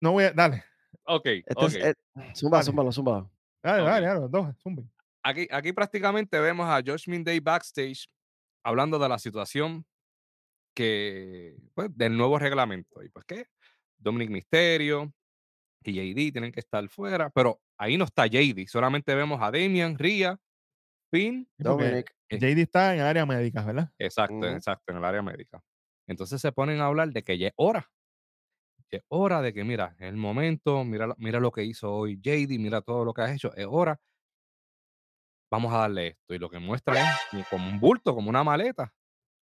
No voy a, dale, Ok, Este ok. es, eh, zumba, Dale. zúmbalo, zúmbalo. dale, dale, dale, dos, zumbi. Aquí, aquí prácticamente vemos a Judgment Day backstage hablando de la situación que, pues, del nuevo reglamento. Y pues, ¿qué? Dominic Misterio y JD tienen que estar fuera, pero ahí no está JD, solamente vemos a Damian, Ria, Finn, Dominic. Eh. JD está en el área médica, ¿verdad? exacto, exacto, en el área médica. Entonces se ponen a hablar de que ya es hora. Es hora de que, mira, es el momento, mira, lo- mira lo que hizo hoy JD, mira todo lo que has hecho, es hora. Vamos a darle esto. Y lo que muestra es como un bulto, como una maleta.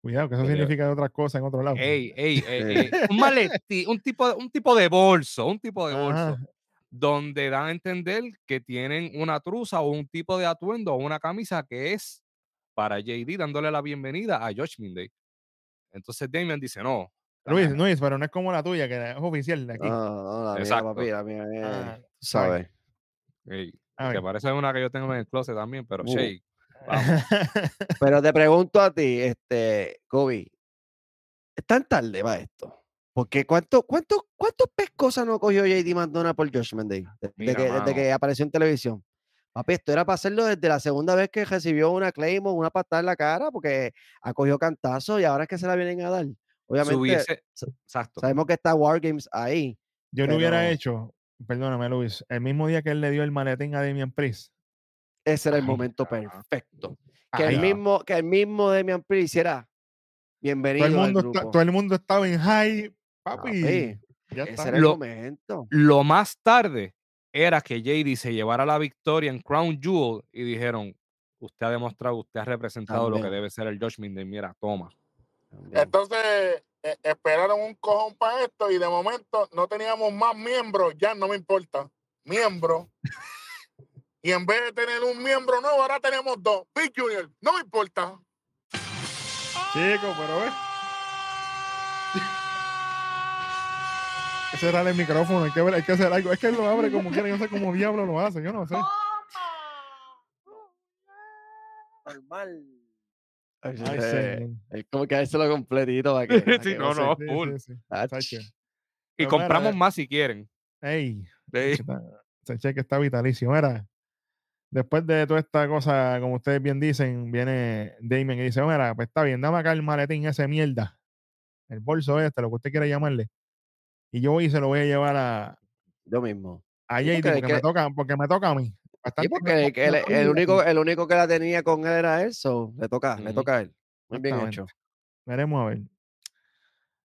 Cuidado, que eso le- significa otras cosas en otro lado. Ey, ey, ey, un maletín, un tipo, un tipo de bolso, un tipo de bolso, donde dan a entender que tienen una truza o un tipo de atuendo o una camisa que es para JD dándole la bienvenida a Judgment Day. Entonces Damian dice, no. Luis, Luis, pero no es como la tuya, que es oficial de aquí. No, no, la mía, Exacto. papi, la mía es, Ah, sabes. ey, A que ver. parece una que yo tengo en el closet también, pero Uh. Pero te pregunto a ti, este, Kobe, ¿es tan tarde va esto? Porque ¿cuánto, cuánto, ¿cuántos pescosas no cogió JD McDonough por Judgment Day? Desde, Mira, que, desde mano. que apareció en televisión. Papi, esto era para hacerlo desde la segunda vez que recibió una Claymore, una patada en la cara, porque ha cogido cantazo y ahora es que se la vienen a dar. Obviamente, exacto. sabemos que está Wargames ahí. Yo lo hubiera hecho, perdóname, Luis, el mismo día que él le dio el maletín a Damian Priest. Ese era el Ay, momento perfecto. Que el mismo, que el mismo Damian Priest hiciera bienvenido todo, el al mundo grupo. está- todo el mundo estaba en high, papi. Papi, ya ese está. era el Lo- momento. Lo más tarde era que JD se llevara la victoria en Crown Jewel y dijeron, usted ha demostrado, usted ha representado lo que debe ser el Judgment Day, mira, toma. También. Entonces, eh, esperaron un cojón para esto y de momento no teníamos más miembros, ya no me importa, miembros. Y en vez de tener un miembro nuevo, ahora tenemos dos. Big Junior, no me importa. Chico, pero ve. Ese era el micrófono, hay que, ver- hay que hacer algo. Es que él lo abre como quiere, yo no sé cómo diablo lo hace, yo no sé. Normal. Eh, es como que dárselo completito para que. para Sí, que no, no. Sí, full. sí, sí. Y Pero compramos mira, más si quieren. Ey, ese cheque está vitalicio. Mira, después de toda esta cosa, como ustedes bien dicen, viene Damien y dice, mira, pues está bien, dame acá el maletín ese mierda. El bolso este, lo que usted quiera llamarle. Y yo voy y se lo voy a llevar a, Yo mismo. a porque me que- toca, porque me toca a mí. Sí, Bastante porque el, único, el único que la tenía con él era él, so le toca, le toca a él. Muy bien hecho. Veremos a ver.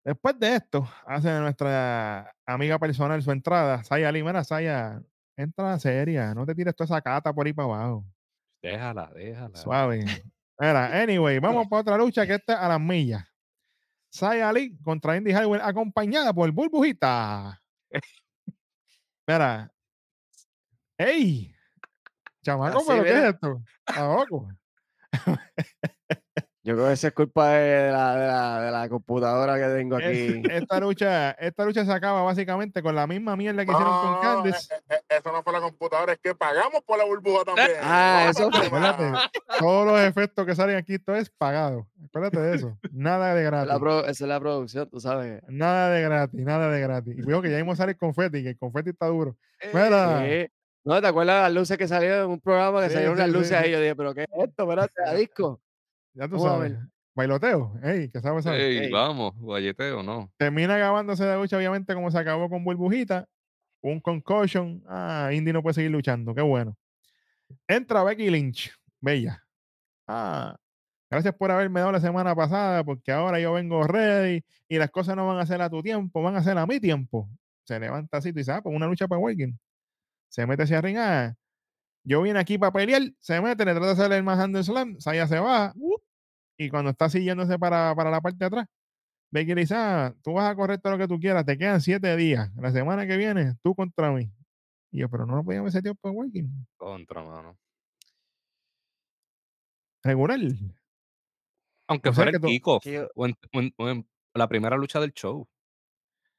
Después de esto, hace nuestra amiga personal su entrada. Saya Ali, mira, Saya, entra seria. No te tires toda esa cata por ahí para abajo. Déjala, déjala. Suave. Mira, anyway, vamos para otra lucha que está a las millas. Saya Ali contra Indy Highway acompañada por Burbujita. Mira. ¡Ey! Chamaco, Así, ¿pero qué es esto? Tampoco. Yo creo que esa es culpa de la, de la, de la computadora que tengo Es- aquí. Esta lucha, esta lucha se acaba básicamente con la misma mierda que hicieron con no, no, Candice. eh, eh, eh, eso no fue la computadora, es que pagamos por la burbuja también. Ah, No, eso fue. Acuérdate, todos los efectos que salen aquí, todo es pagado. Acuérdate de eso. Nada de gratis. pro- esa es la producción, tú sabes. Nada de gratis, nada de gratis. Y veo que ya vimos salir confeti, que el confeti está duro. Mira, Sí. No, ¿te acuerdas de las luces que salieron en un programa que Sí, salieron sí, sí, luces sí. ahí? Yo dije, ¿pero qué es esto? Espérate, a disco. ya tú sabes. Bailoteo, ey, que sabes, sabes. Ey, Ey. vamos, guayeteo, no. Termina acabándose la lucha, obviamente, como se acabó con Burbujita. Un concussion. Ah, Indy no puede seguir luchando. Qué bueno. Entra Becky Lynch. Bella. Ah, gracias por haberme dado la semana pasada, porque ahora yo vengo ready y las cosas no van a ser a tu tiempo, van a ser a mi tiempo. Se levanta así, tú dices, ah, pues una lucha para Working. Se mete hacia ring. Ah, yo vine aquí para pelear, se mete, le trata de hacer el más slam, Saya se baja, y cuando está siguiéndose para, para la parte de atrás, Becky le dice, ah, tú vas a correr todo lo que tú quieras, te quedan siete días. La semana que viene, tú contra mí. Y yo, pero no lo podíamos ese tiempo Working. Contra, mano. Regular. Aunque O sea fuera el tú- kickoff que yo- o en, o en- o en la primera lucha del show.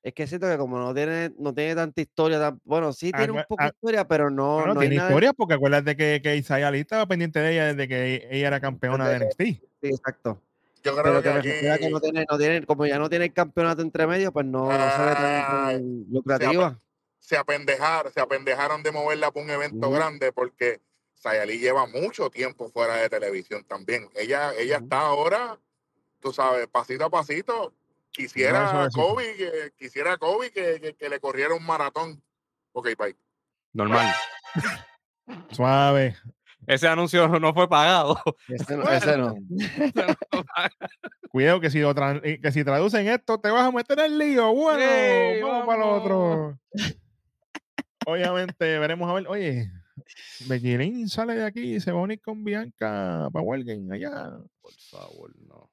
Es que siento que como no tiene, no tiene tanta historia, tan- bueno, sí tiene un poco de historia, pero no, Bueno, no hay tiene nada. historia porque acuérdate que, que Isaiah Ali estaba pendiente de ella desde que ella era campeona de NXT. Sí, exacto. Yo creo Pero que no tiene, no tiene, como ya no tiene el campeonato entre medio, pues no, no se ve tan, Ah, lucrativa. se apendejaron, se apendejaron de moverla para un evento grande porque Sayali lleva mucho tiempo fuera de televisión también. Ella, ella está ahora, tú sabes, pasito a pasito. Quisiera. Kobe, que, quisiera Kobe que, que- que le corriera un maratón. Ok, bye. Normal. Suave. Ese anuncio no fue pagado. Ese no, ese no. Cuidado que si, lo eh, que si traducen esto te vas a meter en lío. Bueno, ¡Ey, vamos para lo otro. Obviamente veremos a ver. Oye, Lynch sale de aquí y se va a unir con Bianca para Welgen allá. Por favor, no.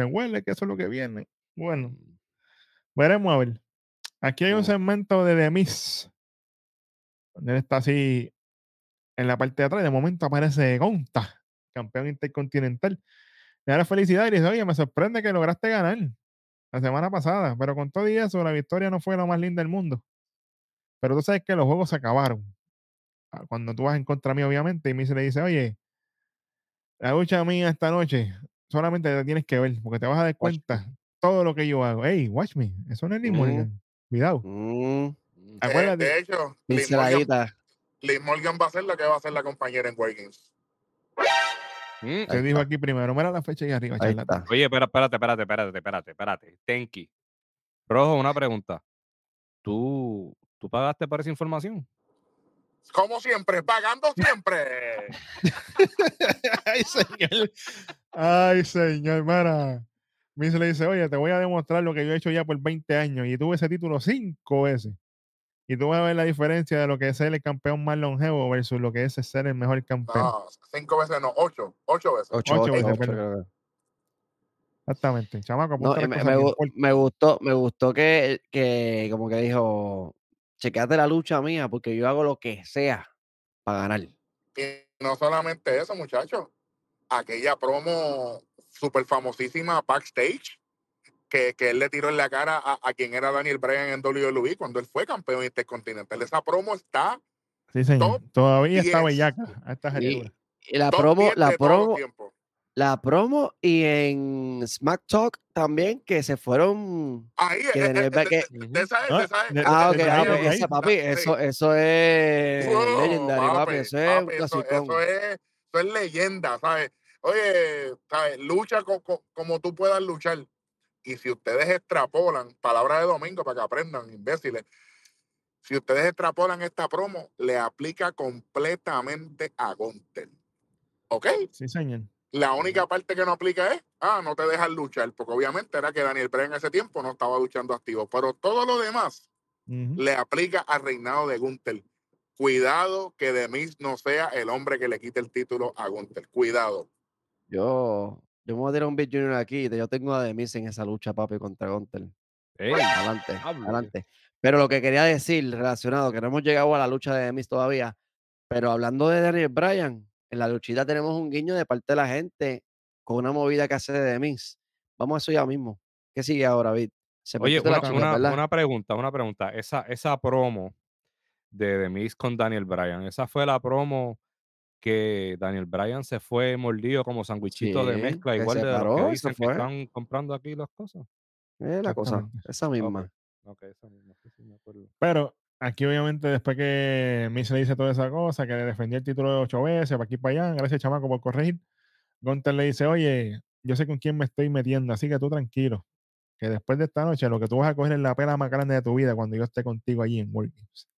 Me huele que eso es lo que viene. Bueno, veremos a ver. Aquí hay un Mm. segmento de The. Donde él está así en la parte de atrás. De momento aparece Gonta, campeón intercontinental. Le da la felicidad y le dice: Oye, me sorprende que lograste ganar la semana pasada. Pero con todo y eso, la victoria no fue la más linda del mundo. Pero tú sabes que los juegos se acabaron. Ah, Cuando tú vas en contra mí, obviamente, y Miz le dice: Oye, la lucha mía esta noche solamente te tienes que ver, porque te vas a dar Watch cuenta todo lo que yo hago. Hey, watch me. Eso no es Liv Mm. Morgan. Cuidado. Mm, Acuérdate. de hecho, Liv Morgan, va a ser la que va a ser la compañera en Workings. Mm. Se dijo aquí primero. Mira la fecha ahí arriba, Ahí charlatán. está. Oye, espera, espérate, espérate, espérate, espérate, espérate. Tenki. Rojo, una pregunta. ¿Tú, ¿Tú pagaste por esa información? Como siempre, pagando siempre. Ay, señor. Ay, señor. Mira. Miz le dice, oye, te voy a demostrar lo que yo he hecho ya por 20 años. Y tuve ese título cinco veces. Y tú vas a ver la diferencia de lo que es ser el campeón más longevo versus lo que es ser el mejor campeón. No, cinco veces no, ocho, ocho veces. Ocho, Ocho ocho, veces, ocho. Exactamente. Chamaco, No, me, me gustó, me gustó que, que como que dijo, chequeate la lucha mía porque yo hago lo que sea para ganar. Y no solamente eso, muchachos. Aquella promo súper famosísima backstage que, que él le tiró en la cara a, a quien era Daniel Bryan en WWE cuando él fue campeón intercontinental. Esa promo está Sí, señor. top Todavía está 10. bellaca a estas Y, y la promo, 10 la promo. La promo y en Smack Talk también que se fueron. Ahí, que eh, Daniel eh, Bryan- de, que- esa es, de esa Ah, ok, ah, pues esa, papi, eso, eso es Wow, legendary, papi, eso es papi, eso, es, eso es leyenda, ¿sabes? Oye, ¿sabes? Lucha co- co- como tú puedas luchar, Y si ustedes extrapolan, palabra de domingo para que aprendan, imbéciles, si ustedes extrapolan esta promo, le aplica completamente a Gunter. ¿Ok? Sí, señor. La única parte que no aplica es, ah, no te dejan luchar, porque obviamente era que Daniel Bryan en ese tiempo no estaba luchando activo, pero todo lo demás le aplica al reinado de Gunther. Cuidado que Demis no sea el hombre que le quite el título a Gunther. Cuidado. Yo, yo me voy a tirar un Big Junior aquí. Yo tengo a Demis en esa lucha, papi, contra Gunter. Ey, Adelante, adelante. Pero lo que quería decir relacionado, que no hemos llegado a la lucha de Demis todavía, pero hablando de Daniel Bryan, en la luchita tenemos un guiño de parte de la gente con una movida que hace de Demis. Vamos a eso ya mismo. ¿Qué sigue ahora, Vid? Se Oye, una, una- pregunta, una pregunta. Esa, esa promo de The Miz con Daniel Bryan, esa fue la promo que Daniel Bryan se fue mordido como sandwichito de mezcla, que igual de los paró que y se dicen que están comprando aquí las cosas. Es la cosa, esa misma. Ok, esa misma, sí, sí, me acuerdo. Pero aquí, obviamente, después que Miz le dice toda esa cosa, que le defendió el título de ocho veces, para aquí para allá, gracias, chamaco, por corregir. Gunter le dice, oye, yo sé con quién me estoy metiendo, así que tú tranquilo. Que después de esta noche, lo que tú vas a coger es la pela más grande de tu vida cuando yo esté contigo allí en World Games.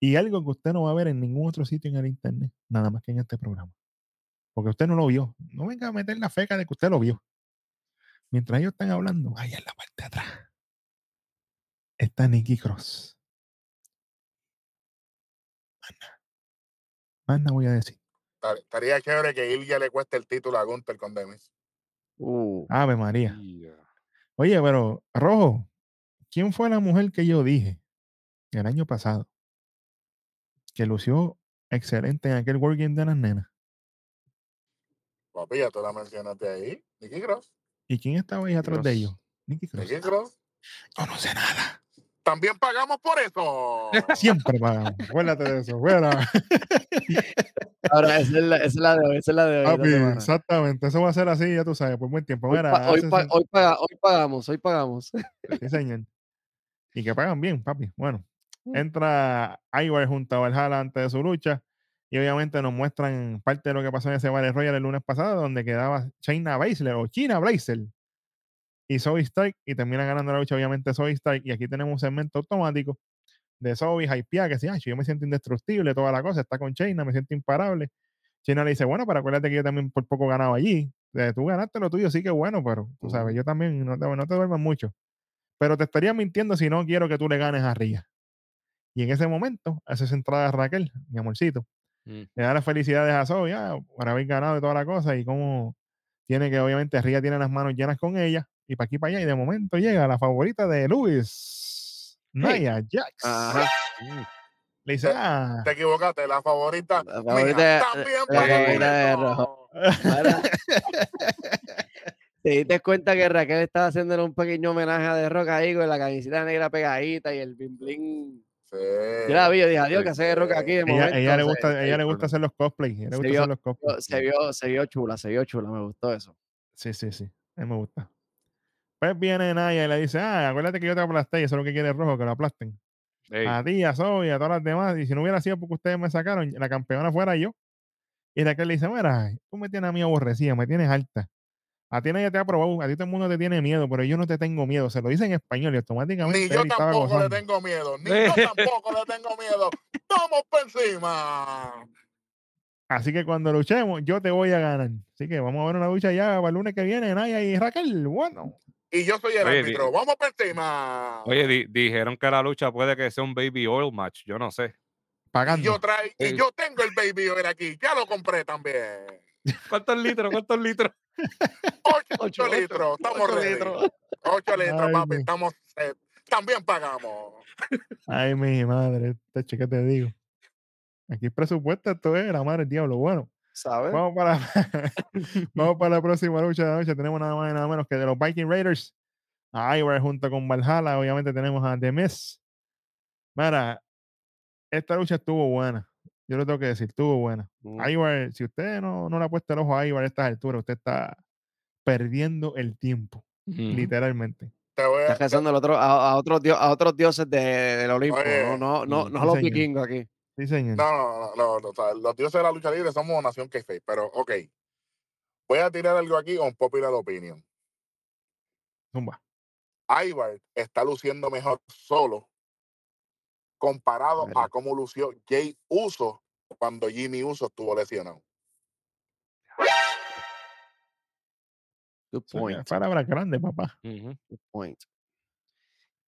Y algo que usted no va a ver en ningún otro sitio en el internet, nada más que en este programa. Porque usted no lo vio. No venga a meter la feca de que usted lo vio. Mientras ellos están hablando, allá en la parte de atrás está Nicky Cross. Más nada voy a decir. Tar- Estaría chévere que Ilya le cueste el título a Gunther con Demis. Uh, Ave María. Yeah. Oye, pero, Rojo, ¿quién fue la mujer que yo dije el año pasado que lució excelente en aquel World Game de las nenas? Papi, ya tú la mencionaste ahí. Nicky Cross. ¿Y quién estaba ahí atrás de ellos? Nicky Cross. Nicky Cross. Yo no sé nada. También pagamos por eso. Siempre pagamos. Acuérdate de eso. Bueno, ahora, esa es, la, esa es la de hoy, esa es la de hoy. esta papi, semana. exactamente. Eso va a ser así, ya tú sabes, por buen tiempo. Hoy, Mira, pa- hoy pa- hoy paga- hoy pagamos, hoy pagamos. sí, señor. Y que pagan bien, papi. Bueno, Mm. entra Ivar junto a Valhalla antes de su lucha. Y obviamente nos muestran parte de lo que pasó en ese Battle Royale el lunes pasado, donde quedaba China Baszler o China Blazer y Zoe Stark. Y termina ganando la lucha, obviamente, Zoe Stark. Y aquí tenemos un segmento automático de Zoe hypeada que dice, "Ay, yo me siento indestructible, toda la cosa, está con China, me siento imparable. China le dice, bueno, pero acuérdate que yo también por poco ganaba allí. Eh, tú ganaste lo tuyo, sí que bueno, pero tú sabes, yo también, no te, no te duermas mucho. Pero te estaría mintiendo si no quiero que tú le ganes a Ría. Y en ese momento, hace su entrada Raquel, mi amorcito, Mm. le da las felicidades a Zoe ya, por haber ganado y toda la cosa, y como tiene que, obviamente, Ría tiene las manos llenas con ella, y para aquí para allá, y de momento llega la favorita de Luis, Naya Jax. Ajá. Mm. Le dice, ah, Te equivocaste. La favorita. La favorita de- También la favorita de. Rojo. Ahora, ¿Te diste cuenta que Raquel estaba haciéndole un pequeño homenaje a The Rock ahí con la camiseta negra pegadita y el bling bling? Sí. Yo la vi, yo dije, adiós, que hace The Rock aquí de ella, momento. ella le gusta, se- ella le gusta hacer los cosplays, ella le se gusta vio- hacer los cosplays. se vio, se vio chula, se vio chula, me gustó eso. Sí, sí, sí. A mí me gusta. Pues viene Naya y le dice, ah, acuérdate que yo te aplasté y eso es lo que quiere Rojo, que lo aplasten. Ey, A ti, a Zoe, a todas las demás. Y si no hubiera sido porque ustedes me sacaron, la campeona fuera yo. Y Raquel le dice, mira, tú me tienes a mí aborrecida, me tienes alta. A ti nadie te ha probado, a ti todo el mundo te tiene miedo, pero yo no te tengo miedo. Se lo dice en español y automáticamente Ni yo tampoco le tengo miedo. Ni yo tampoco le tengo miedo. Vamos por encima. Así que cuando luchemos, yo te voy a ganar. Así que vamos a ver una lucha ya para el lunes que viene, Naya y Raquel. Bueno, Y yo soy el Oye, árbitro. Vamos por encima. Oye, di- dijeron que la lucha puede que sea un baby oil match. Yo no sé. y pagando. yo trae, y Sí. yo tengo el baby oil aquí. Ya lo compré también. ¿Cuántos litros? ¿Cuántos litros? 8 Ocho, litros. Estamos ocho ready. litros. 8 litros, Ay, papi. mi- Estamos set. También pagamos. Ay, mi madre, este che, ¿qué te digo? Aquí el presupuesto, esto es la madre del diablo. Bueno, ¿Sabes? vamos para, vamos para la próxima lucha de la noche. Tenemos nada más y nada menos que de los Viking Raiders. A Ivar junto con Valhalla. Obviamente tenemos a The Miz. Mira, esta lucha estuvo buena. Yo lo tengo que decir, estuvo buena. Mm. Ivar, si usted no, no le ha puesto el ojo a Ivar a estas alturas, usted está perdiendo el tiempo, literalmente. Te voy a, Estás rezando al otro, a, a otros dio- a otros dioses de, del Olimpo, Oye, no, no, no, no a los vikingos aquí. Sí, señor. No, no, no, no, no, o sea, los dioses de la lucha libre somos nación que pero ok. Voy a tirar algo aquí on popular opinion. Zumba. Ivar está luciendo mejor solo comparado a cómo lució Jay Uso cuando Jimmy Uso estuvo lesionado. Good point. Palabras grandes, papá. Ujú. Good point.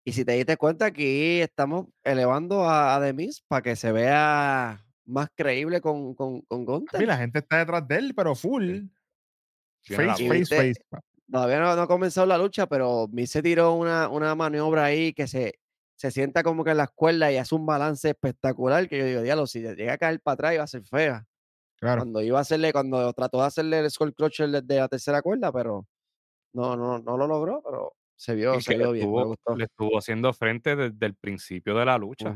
Y si te diste cuenta, aquí estamos elevando a, a Demis para que se vea más creíble con, con, con Gunther. Mira, la gente está detrás de él, pero full. La Face, face, viste- face. Todavía no, no ha comenzado la lucha, pero Miz se tiró una, una maniobra ahí que se, se sienta como que en las cuerdas y hace un balance espectacular. Que yo digo, diablo, si llega a caer para atrás iba a ser fea. Claro. Cuando iba a hacerle, cuando trató de hacerle el skull crusher desde la tercera cuerda, pero no, no, no lo logró, pero se vio, se vio bien, me estuvo, gustó. le estuvo haciendo frente desde el principio de la lucha.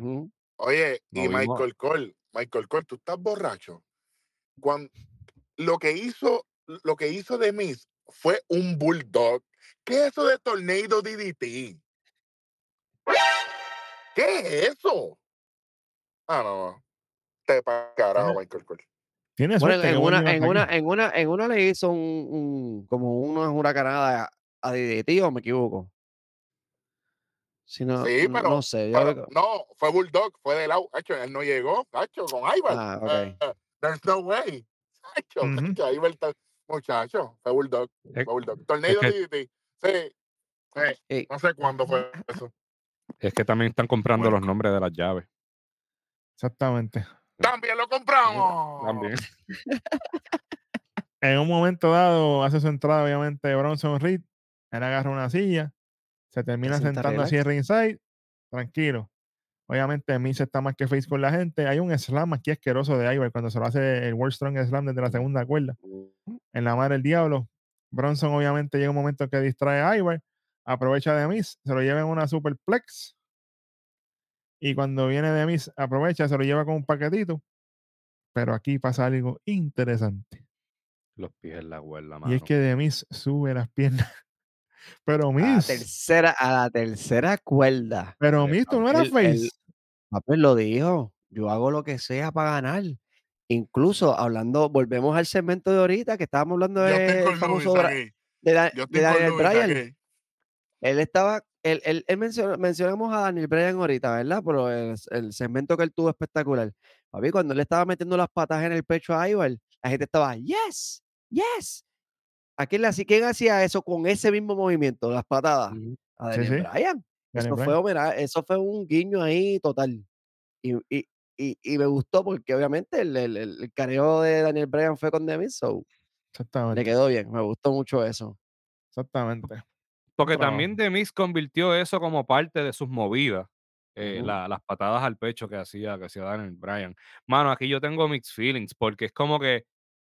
Oye, y vimos- Michael Cole, Michael Cole, tú estás borracho. Cuando lo que hizo, lo que hizo de Miss fue un bulldog. ¿Qué es eso de Tornado DDT? ¿Qué es eso? Ah, no, no. Te pa carajo, Michael Cole. Tiene Bueno, suerte. en una, en una, en una, en una le hizo un, un- como una huracanada a, DDT, o me equivoco. Si no, Sí, no, pero- no sé. Pero que- no, fue bulldog, fue de lado. Hacho, él no llegó, Hacho, con Ivar. Ah, ok. Eh, there's no way. Hacho, Ujú. Hacho, Ivar está- muchacho, fue bulldog, fue bulldog. Tornado que- DDT. Sí. Eh, no sé cuándo fue eso. es que también están comprando Bueno. los nombres de las llaves. Exactamente. También lo compramos. También. En un momento dado, hace su entrada, obviamente, Bronson Reed. Él agarra una silla. Se termina sentando así en ringside. Tranquilo. Obviamente, Miz está más que face con la gente. Hay un slam aquí asqueroso de Ivar cuando se lo hace el World Strong Slam desde la segunda cuerda. En la madre del diablo. Bronson, obviamente, llega un momento que distrae a Ivar. Aprovecha de Miz. Se lo lleva en una superplex. Y cuando viene de Miz, aprovecha, se lo lleva con un paquetito. Pero aquí pasa algo interesante. Los pies en la cuerda, Y mano. es que Demis sube las piernas. Pero A la Miss, tercera, a la tercera cuerda. pero Miss, tú no eras el- el- face. Papi lo dijo. Yo hago lo que sea para ganar. Incluso hablando, volvemos al segmento de ahorita que estábamos hablando Luis famoso de, Yo de Daniel Bryan. Él estaba, él, él, él mencionó- mencionamos a Daniel Bryan ahorita, ¿verdad? Pero el, el segmento que él tuvo espectacular. Papi, cuando él estaba metiendo las patas en el pecho a Ivar, la gente estaba, yes, yes. ¿A quién, le hacía- quién hacía eso con ese mismo movimiento, las patadas? A Daniel sí. Bryan. Eso fue, Bryan. homena- eso fue un guiño ahí total. Y, y, y, y me gustó porque obviamente el, el, el careo de Daniel Bryan fue con Demis, so le Exactamente. quedó bien. Me gustó mucho eso. Exactamente. Porque también Demis convirtió eso como parte de sus movidas. eh, la- las patadas al pecho que hacía, que hacía Daniel Bryan. Mano, aquí yo tengo mixed feelings, porque es como que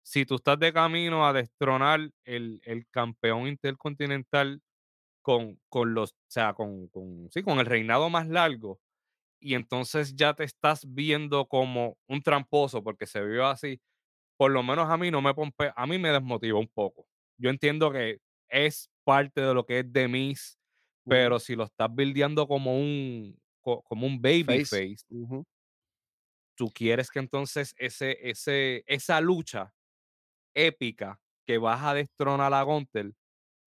si tú estás de camino a destronar el, el campeón intercontinental con, con los, o sea, con, con, sí, con el reinado más largo, y entonces ya te estás viendo como un tramposo, porque se vio así, por lo menos a mí no me pompe, a mí me desmotiva un poco. Yo entiendo que es parte de lo que es de mis, pero si lo estás buildeando como un co- como un baby Face. tú quieres que entonces ese, ese, esa lucha épica que vas a destronar a Gunter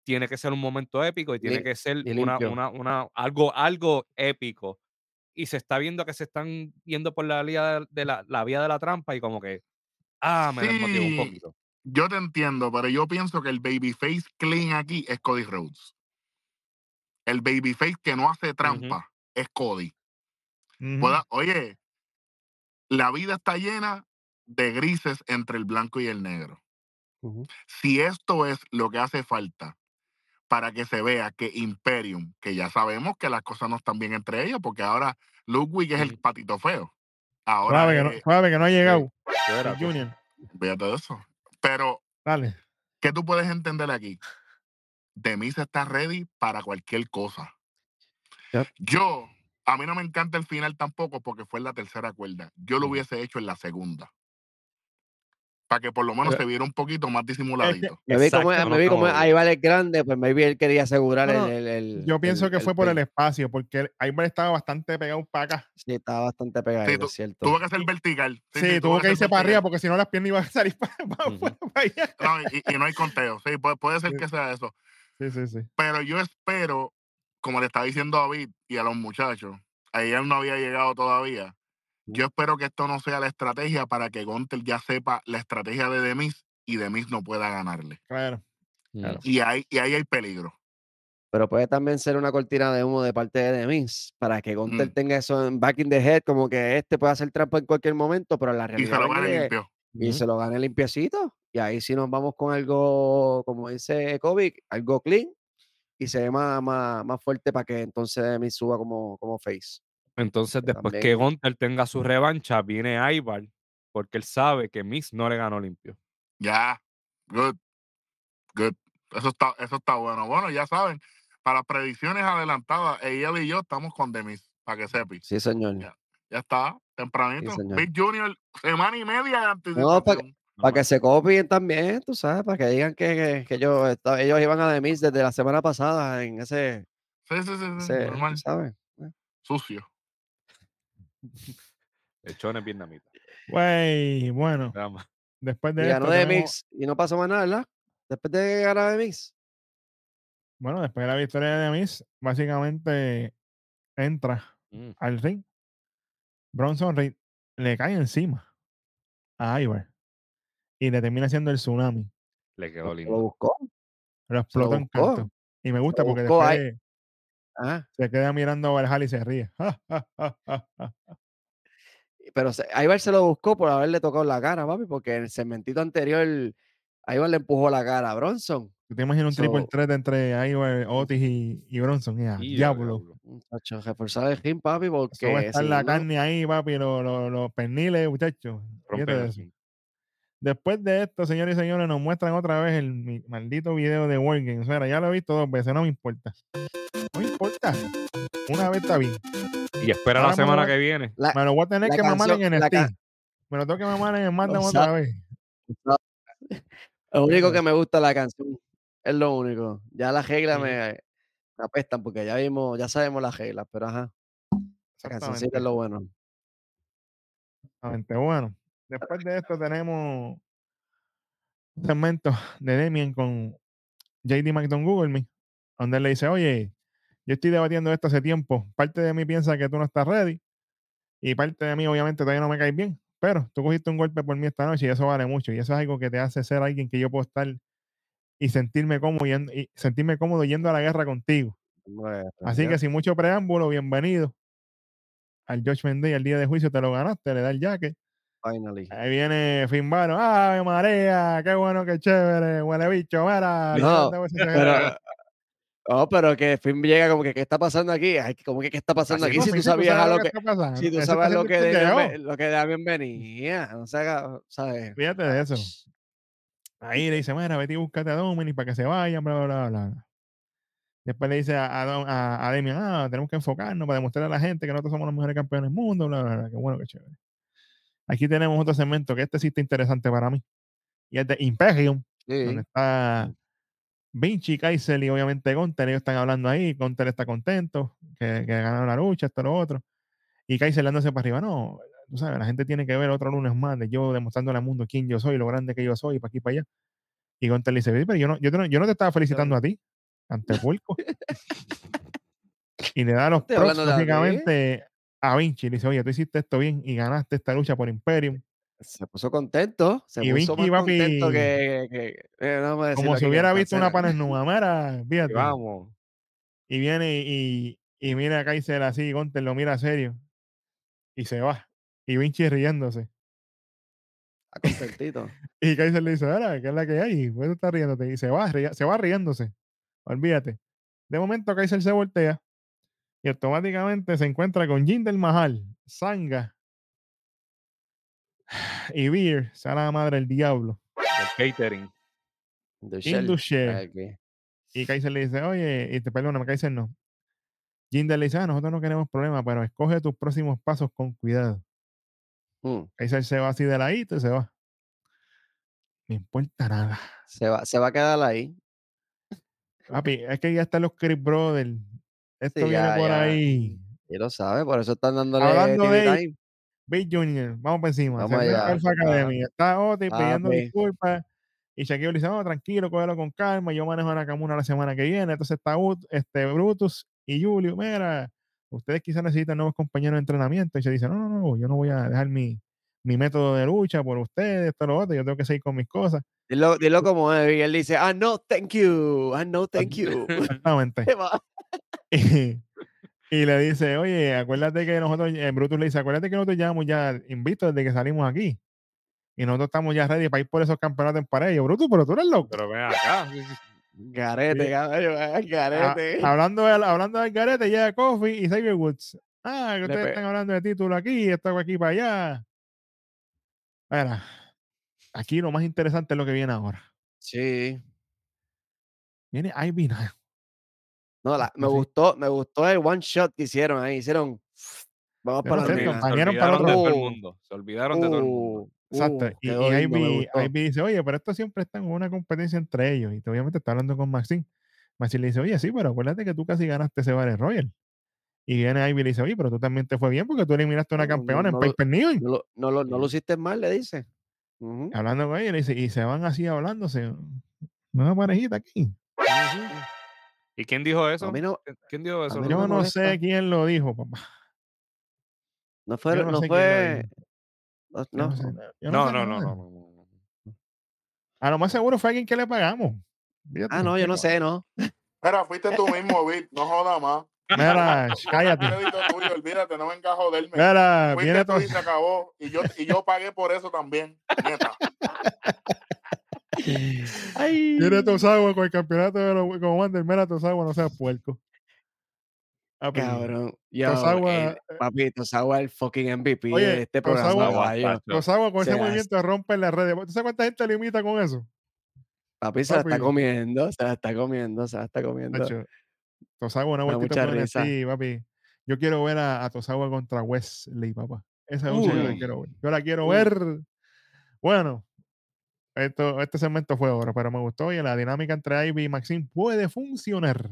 tiene que ser un momento épico y tiene que ser una, una, una, algo, algo épico. Y se está viendo que se están yendo por la vía de la, la vía de la trampa y como que, ah, me desmotivó un Sí. poquito. Yo te entiendo, pero yo pienso que el babyface clean aquí es Cody Rhodes. El babyface que no hace trampa es Cody. Oye, la vida está llena de grises entre el blanco y el negro. Si esto es lo que hace falta para que se vea que Imperium, que ya sabemos que las cosas no están bien entre ellos, porque ahora Ludwig es el patito feo. Ahora, Suave que, no, que ha llegado. Espérate. Junior. fíjate de eso. Pero, Dale. ¿qué tú puedes entender aquí? Demis está ready para cualquier cosa. Yep. Yo, a mí no me encanta el final tampoco porque fue en la tercera cuerda. Yo lo hubiese hecho en la segunda. Para que por lo menos Pero- se viera un poquito más disimuladito. Me vi como, Exacto, me vi como vale grande, pues maybe él quería asegurar el, el- el- Yo pienso el- que fue por el espacio, porque Ivar estaba bastante pegado para acá. Sí, estaba bastante pegadito, es cierto. Tuvo que ser vertical. Sí, tuvo que irse para arriba porque si no las piernas iban a salir para, allá. No, y, y no hay conteo. Sí, puede, puede ser Sí. que sea eso. Sí, sí, sí. Pero yo espero, como le estaba diciendo a David y a los muchachos, ayer no había llegado todavía. Yo espero que esto no sea la estrategia para que Gunter ya sepa la estrategia de Demis y Demis no pueda ganarle. Claro. Mm. Claro. Y ahí, y ahí hay peligro. Pero puede también ser una cortina de humo de parte de Demis para que Gunter Mm. tenga eso en back in the head, como que este puede hacer trampa en cualquier momento, pero la Y realidad se lo gane y- limpio. y Ujú. se lo gane limpiecito. Y ahí sí nos vamos con algo, como dice Kobe, algo clean y se ve más, más, más fuerte para que entonces Demis suba como, como face. Entonces, Que después que también- Gunter tenga su revancha, viene Ivar, porque él sabe que Miz no le ganó limpio. Ya. Good. Good. Eso está, eso está bueno. Bueno, ya saben, para predicciones adelantadas, ella y yo estamos con Demis, para que sepi. Sí, señor. Ya. Ya está, tempranito. señor. Big Junior, semana y media de No, para que se copien también, tú sabes, para que digan que, que, que ellos, ellos iban a Demis desde la semana pasada en ese, Sí, sí, sí, sí, ese normal. ¿sabes? Sucio. Lechones vietnamitas. Güey, bueno, Drama. después Y de esto ganó tenemos- Demis y no pasó más nada, ¿verdad? Después de que ganó Demis. bueno, después de la victoria de Miss, básicamente entra Mm. al ring. Bronson Reed le cae encima a Ivar y le termina haciendo el tsunami. Le quedó Lo lindo. buscó. Lo explotó en buscó. canto. Y me gusta lo porque después Ajá. se queda mirando a Valhalla y se ríe. Pero se, Ivar se lo buscó por haberle tocado la cara, papi, porque en el segmentito anterior le empujó la cara a Bronson. ¿Tú te imaginas un triple threat entre Ivar, Otis y, y Bronson? Ya, Y diablo. Muchacho, reforzar el ring, papi, Eso va a porque estar si la no- carne ahí, papi, los, los, los perniles, muchachos. De. Después de esto, señores y señores, nos muestran otra vez el maldito video de Wargames. Mira, ya lo he visto dos veces, no me importa. Importa. Una vez está bien. Y espera Ahora la me semana que viene. la- Me lo voy a tener que mamar en canción- la NXT. ca- Me lo tengo que mamar en el Lo otra vez. lo único que me gusta la canción es lo único. Ya las reglas me, me apestan porque ya vimos, ya sabemos las reglas, pero ajá. La cancioncita es lo bueno. Exactamente. Bueno, después de esto tenemos un segmento de Damien con JD McDon Google Me, donde él le dice, oye, yo estoy debatiendo esto hace tiempo. Parte de mí piensa que tú no estás ready y parte de mí obviamente todavía no me caes bien, pero tú cogiste un golpe por mí esta noche y eso vale mucho y eso es algo que te hace ser alguien que yo puedo estar y sentirme cómodo yendo, y sentirme cómodo yendo a la guerra contigo. Así que sin mucho preámbulo, bienvenido al Judgment Day, al día de juicio, te lo ganaste, le da el jacket. Finally. Ahí viene Finn Balor, ¡Ave María! ¡Qué bueno, qué chévere! ¡Huele bicho! ¡Mira! No, Pero, secreto". oh, pero que Finn llega como que, ¿qué está pasando aquí? Ay, como que, ¿qué está pasando Así aquí? No, Si tú sabías sabes lo que, si tú sabes lo que, lo que Damian venía, no se haga, ¿sabes? Fíjate de eso. Ahí le dice, mira, vete y búscate a Dominic para que se vayan, bla, bla, bla, bla. Después le dice a, a, a, Damian, ah, tenemos que enfocarnos para demostrarle a la gente que nosotros somos los mejores campeones del mundo, bla, bla, bla. Qué bueno, qué chévere. Aquí tenemos otro segmento que este sí está interesante para mí. Y es de Imperium, donde Sí. está Vinci, Kaiser y obviamente Gunter. Ellos están hablando ahí. Gunter está contento que, que ganaron la lucha, esto, lo otro. Y Kaiser dándose para arriba. No, tú sabes, la gente tiene que ver otro lunes más de yo demostrándole al mundo quién yo soy, lo grande que yo soy, para aquí para allá. Y Gunter le dice, "Pero yo no, yo, te no- yo no te estaba felicitando a ti, ante pulco. y le da los props básicamente a Vinci. Le dice, oye, tú hiciste esto bien y ganaste esta lucha por Imperium. Se puso contento, se Y puso Vinky, más papi, contento que, no Como si hubiera visto una pana nueva. Mira, Y fíjate. vamos. Y viene y, y mira a Kaiser así, Gunter lo mira serio y se va. Y Vinci riéndose. Está contentito. Y Kaiser le dice, ahora, ¿qué es la que hay? ¿Por qué tú estás riéndote? Y se va, se va riéndose. Olvídate. De momento Kaiser se voltea y automáticamente se encuentra con Jinder Mahal, Sanga y Beer, sea la madre del diablo. El catering. Induche. Aquí. Y Kaiser le dice, oye, y te perdóname, Kaiser no. Jinder le dice, ah, nosotros no queremos problemas, pero escoge tus próximos pasos con cuidado. Mm, Kaiser se va así de ladito y se va. No importa nada. Se, va, se va a quedar ahí. Papi, es que ya están los Chris Brothers. Esto Sí, viene ya, por ya. ahí. Y lo sabe, por eso están dándole Hablando TV de- time. Big Junior, vamos por encima. Vamos allá. Alpha Academy. Está Otis Ah, pidiendo pues. disculpas Y Shaquille le dice, no, tranquilo, cógelo con calma, yo manejo a Nakamura la semana que viene. Entonces está este, Brutus y Julio, mira, ustedes quizás necesitan nuevos compañeros de entrenamiento. Y se dice, no, no, no, yo no voy a dejar mi, mi método de lucha por ustedes, esto, lo otro, yo tengo que seguir con mis cosas. Dilo, dilo como es. Y él dice, ah, no, thank you. Ah, no, thank you. Exactamente. Y, y le dice, oye, acuérdate que nosotros, eh, Brutus le dice, acuérdate que nosotros llevamos ya invictos desde que salimos aquí. Y nosotros estamos ya ready para ir por esos campeonatos en pared. Y yo, Brutus, pero tú eres loco. Pero ven acá. Garete, Sí. caballo, ah, garete. hablando, de, hablando del garete, llega Kofi y Xavier Woods. Ah, que ustedes están hablando de título aquí, esto aquí para allá. Mira, aquí lo más interesante es lo que viene ahora. Sí. Viene Ivy Nile. No, la- me gustó, me gustó el one shot que hieron ahí. Hicieron. Vamos para no la Se para olvidaron de otro- todo el Uh, mundo. Se olvidaron de todo el mundo. Uh, Exacto. uh, y y Ivy. Ivy dice, oye, pero esto siempre está en una competencia entre ellos. Y obviamente está hablando con Maxine. Maxine le dice, oye, sí, pero acuérdate que tú casi ganaste ese Battle Royal. Y viene Ivy y le dice, oye, pero tú también te fue bien porque tú eliminaste a una no, campeona no en Piper Niven. No lo, no, lo, no lo hiciste mal, le dice. Hablando con ella, le dice, y se van así hablándose. Una parejita aquí. ¿Y quién dijo eso? A mí no, ¿Quién- ¿Quién dijo eso? Yo no sé quién lo dijo, papá. no fue, Yo no no, sé fue, no, no, no, sé, No. A lo más seguro fue alguien que le pagamos. Fíjate, Ah, no, yo no sé, no. Mira, fuiste tú mismo, Vic. No joda más. Mira, cállate. Crédito tuyo, olvídate, no vengas a joderme. Mira, Fuiste viene tú todo. y se acabó. Y yo, y yo pagué por eso también. Neta. Ay. Viene Tosagua con el campeonato de los como Wander. Mira, Tosagua, no seas puerco. Papi, Cabrón. Yo, Tosagua- el, papi, Tosagua es el fucking MVP Oye, de este programa. Tosagua con ese Se movimiento rompe en las redes. ¿Tú sabes cuánta gente le imita con eso? Papi se la está comiendo, se la está comiendo, se la está comiendo. Nacho, Tosagua una vueltita mucha por risa. NXT, papi. Yo quiero ver a, a Tosagua contra Wesley, papá. Esa lucha yo la quiero ver. Yo la quiero Uy. ver. Bueno, esto, este segmento fue oro, pero me gustó y la dinámica entre Ivy y Maxine puede funcionar.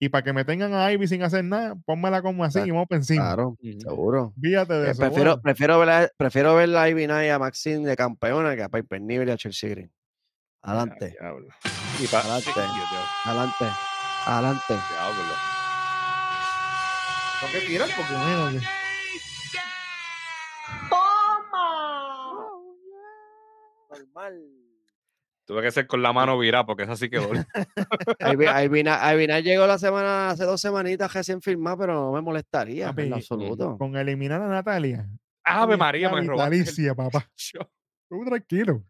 Y para que me tengan a Ivy sin hacer nada, pónmela como así y vamos encima. Claro, seguro. Fíjate de Eh, eso. prefiero, bueno. prefiero, ver a, prefiero ver a Ivy y a Maxine de campeona que a Piper Niven y a Chelsea Green. Adelante, Ah, diablo. Y pa- Adelante. Adelante, adelante. diablo. Que tirar porque. Normal. Tuve que ser con la mano virada porque esa sí que duele. Ivy, Ivy Nile- Ivy Nile llegó la semana, hace dos semanitas recién firmada, pero no me molestaría Papi, en absoluto. Con eliminar a Natalia. Ave Ella María, me vitalicia, papá. Tú tranquilo.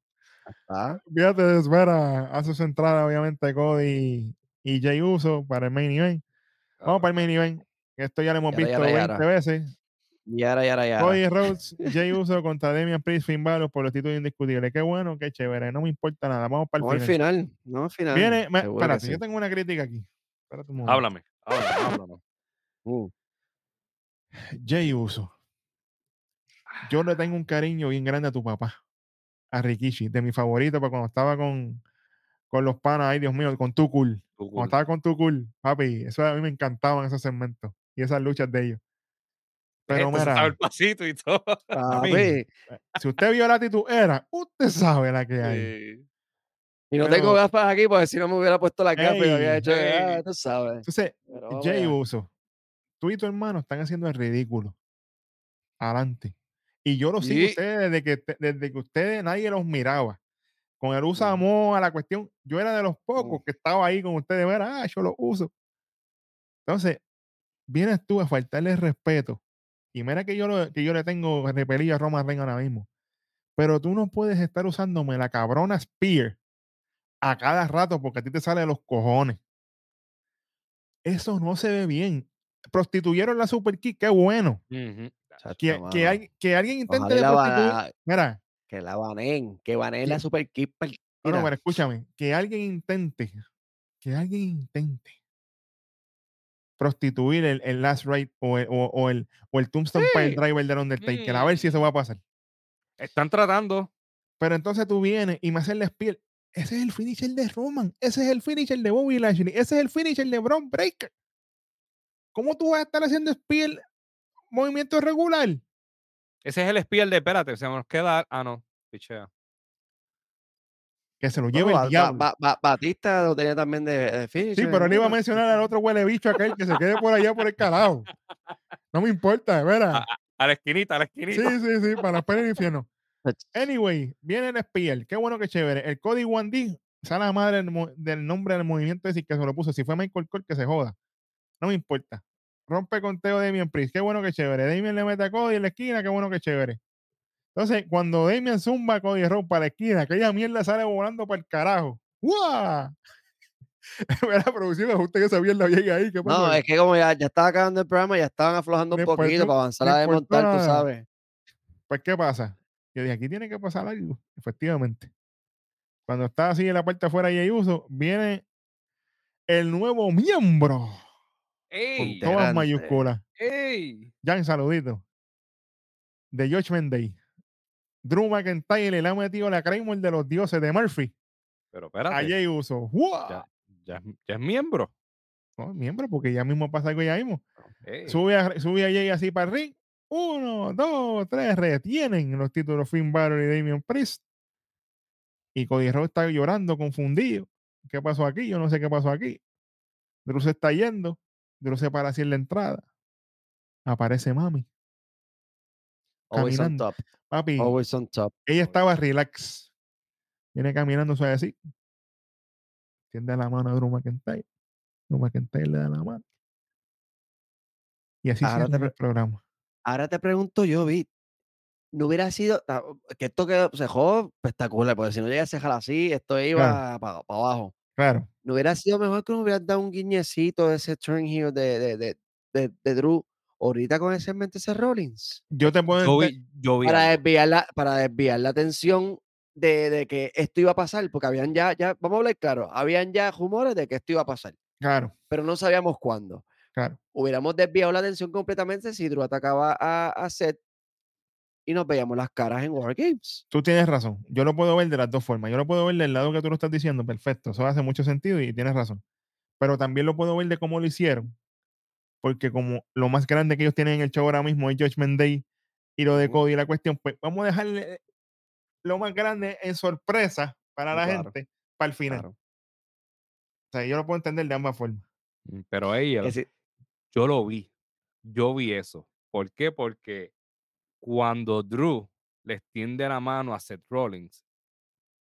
Ah, Fíjate de espera. Hace su entrada, obviamente, Cody y Jay Uso para el main event. Vamos para el main event. que Esto ya lo hemos visto yara, 20 yara. veces. Yara, yara, yara. Cody Rhodes, Jay Uso contra Damian Priest, Finn Balor por los títulos indiscutibles. Qué bueno, qué chévere. No me importa nada. Vamos para el al final. final, no al final. Viene, me- espérate, sí. yo tengo una crítica aquí. Espérate un momento. Háblame, háblame, háblame. Uh, Jay Uso. Yo le tengo un cariño bien grande a tu papá, a Rikishi, de mi favorito, porque cuando estaba con, con los panas, ay Dios mío, con tu cool. Tu Cuando estaba con tu cool, papi, eso a mí me encantaban esos segmentos y esas luchas de ellos. Pero sabe mira, el pasito y todo. papi, si usted vio la actitud era, usted sabe la que hay. Sí. y no pero- tengo gafas aquí porque si no me hubiera puesto las gafas y me Ey, hecho, ah, tú sabes. Entonces, Pero Jay. Uso, tú y tu hermano están haciendo el ridículo. Adelante. Y yo lo sigo a ustedes desde que, desde que ustedes nadie los miraba. Con el uso amor a la cuestión, yo era de los pocos que estaba ahí con ustedes, mira, ah, yo lo uso. Entonces, vienes tú a faltarle respeto. Y mira que yo, lo- que yo le tengo repelido a Roman Reigns ahora mismo. Pero tú no puedes estar usándome la cabrona Spear a cada rato porque a ti te sale de los cojones. Eso no se ve bien. Prostituyeron la Super Kick, qué bueno. Que, que, mano. hay- que alguien intente Ojalá de la prostituir. Mira, que la baneen, que baneen la. Super Kick. pal- no, no, pero escúchame, que alguien intente, que alguien intente prostituir el, el Last Ride o el, o, o el, o el Tombstone Pile Sí. Driver del Undertaker, a ver si eso va a pasar. Están tratando. Pero entonces tú vienes y me haces la spiel. Ese es el finisher de Roman, ese es el finisher de Bobby Lashley, ese es el finisher de Braun Breaker. ¿Cómo tú vas a estar haciendo spiel movimiento regular? Ese es el espía de espérate, se nos queda. Ah, no, pichea. Que se lo lleve Ba- el Ba- diablo. Ba- Ba- Batista lo tenía también de, de Sí, pero él iba a ¿no? mencionar al otro huele bicho aquel que se quede por allá por el carajo. No me importa, de veras. A, a la esquinita, a la esquinita. Sí, sí, sí, para esperar el infierno. Ach, Anyway, viene el Spear. Qué bueno que chévere. El Cody 1D, sale la madre del, del nombre del movimiento decir que se lo puso. Si fue Michael Cole, que se joda. No me importa. Rompe conteo Damian Priest. Qué bueno que chévere. Damian le mete a Cody en la esquina. Qué bueno que chévere. Entonces, cuando Damian zumba Cody Rhodes para la esquina, aquella mierda sale volando para el carajo. ¡Guau! Era producido justo que esa mierda llega ahí. No, es que como ya, ya estaba acabando el programa, ya estaban aflojando un poquito importó- para avanzar a desmontar, tú sabes. Pues, ¿qué pasa? Yo dije, aquí tiene que pasar algo. Efectivamente. Cuando está así en la parte afuera y hay uso, viene el nuevo miembro. Con ¡Ey! todas Integrante. mayúsculas. ¡Ey! Jan, saludito. De Judgment Day. Drew McIntyre le ha metido la Claymore de los dioses de Murphy. Pero A espérate, Jay Uso. Ya, ya, es- ya es miembro. No, miembro, porque ya mismo pasa algo ya mismo. Sube a, sube a Jay así para el ring. Uno, dos, tres. Retienen los títulos Finn Balor y Damian Priest. Y Cody Rhodes está llorando, confundido. ¿Qué pasó aquí? Yo no sé qué pasó aquí. Drew se está yendo. Drew se para así en la entrada. Aparece mami. Always on top. Papi, Always on top. ella estaba relax. Viene caminando suave así. Tiende la mano a Drew McIntyre. Drew McIntyre le da la mano. Y así Ahora se te el programa. Ahora te pregunto yo, Vic, no hubiera sido, que esto quedó, se dejó espectacular, porque si no llega a cejar así, esto iba para abajo. Claro. ¿No hubiera sido mejor que nos hubieran dado un guiñecito de ese turn heel de, de, de, de, de Drew ahorita con ese mente ese Rollins? Yo te puedo yo ente- vi, yo vi Para desviar la, para desviar la atención de, de que esto iba a pasar, porque habían ya, ya, vamos a hablar claro, habían ya rumores de que esto iba a pasar, Claro, pero no sabíamos cuándo. claro. Hubiéramos desviado la atención completamente si Drew atacaba a, a Seth y nos veíamos las caras en War Games. Tú tienes razón. Yo lo puedo ver de las dos formas. Yo lo puedo ver del lado que tú lo estás diciendo. Perfecto. Eso hace mucho sentido y tienes razón. Pero también lo puedo ver de cómo lo hicieron. Porque como lo más grande que ellos tienen en el show ahora mismo es Judgment Day y lo de. Cody y la cuestión, pues vamos a dejarle lo más grande en sorpresa para la Claro, gente para el final. Claro. O sea, yo lo puedo entender de ambas formas. Mm, Pero ella, yo lo vi. Yo vi eso. ¿Por qué? Porque cuando Drew le extiende la mano a Seth Rollins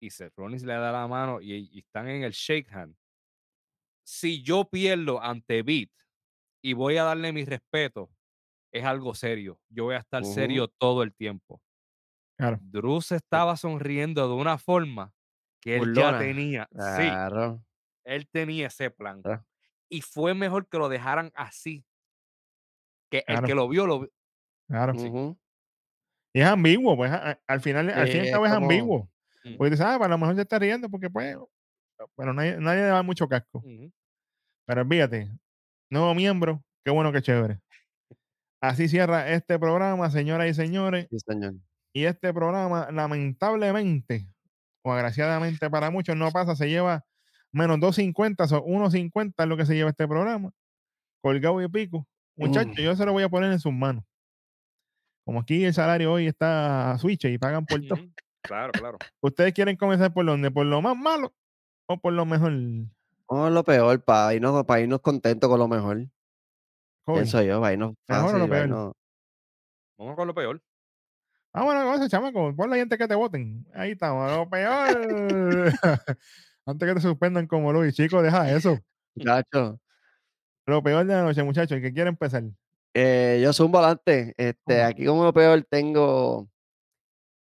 y Seth Rollins le da la mano y, y están en el shake hand, si yo pierdo ante Beat y voy a darle mi respeto, es algo serio. Yo voy a estar serio todo el tiempo. Claro. Drew se estaba sonriendo de una forma que él ya tenía. Sí, Claro. él tenía ese plan. Claro. Y fue mejor que lo dejaran así. Que el que lo vio, lo vio. Claro. Y es ambiguo, pues al final, al fin y al Sí, cabo es como- ambiguo. Mm. Porque dices, ah, a lo mejor se está riendo porque pues, pero nadie, nadie le da mucho casco. Pero fíjate, nuevo miembro, qué bueno que chévere. Así cierra este programa, señoras y señores. Sí, señor. Y este programa, lamentablemente, o agraciadamente para muchos, no pasa, se lleva menos 2.50, o 1.50 es lo que se lleva este programa. Colgado y pico. Muchachos, Mm. yo se lo voy a poner en sus manos. Como aquí el salario hoy está a switch y pagan por todo. Claro, claro. ¿Ustedes quieren comenzar por dónde? ¿Por lo más malo o por lo mejor? Vamos a lo peor, para irnos, para irnos contentos con lo mejor. Kobe? Pienso yo, para irnos ¿Mejor o fácil. lo peor? irnos- Vamos con lo peor. Ah, bueno, con eso, chamaco. Pon la gente que te voten. Ahí estamos. Lo peor. Antes que te suspendan como Luis, chicos, deja eso. Muchacho, Lo peor de la noche, muchachos. Que quiere empezar. eh, yo soy un volante. Este, aquí como lo peor tengo,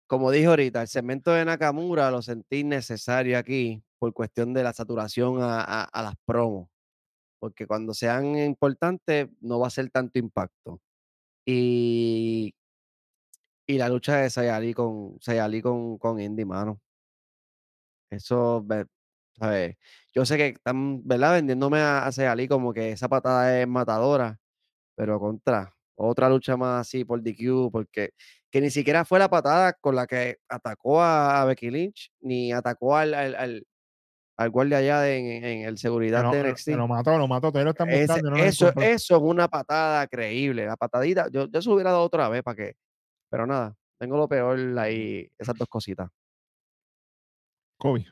como dije ahorita, el segmento de Nakamura lo sentí necesario aquí por cuestión de la saturación a, las promos. Porque cuando sean importantes no va a ser tanto impacto. Y, y la lucha de Sayali con, Sayali con, con Indy, mano. Eso, ¿sabes? Yo sé que están, ¿verdad? Vendiéndome a, a Sayali como que esa patada es matadora, pero contra otra lucha más así por DQ, porque que ni siquiera fue la patada con la que atacó a, Becky Lynch, ni atacó al, al, al, al guardia allá de- en, en el seguridad no- de NXT. lo mató, lo mató. Todavía lo están Ese- buscando. y no eso, eso es una patada creíble. La patadita, yo, yo se hubiera dado otra vez para que. Pero nada, tengo lo peor ahí, esas dos cositas. Kobe.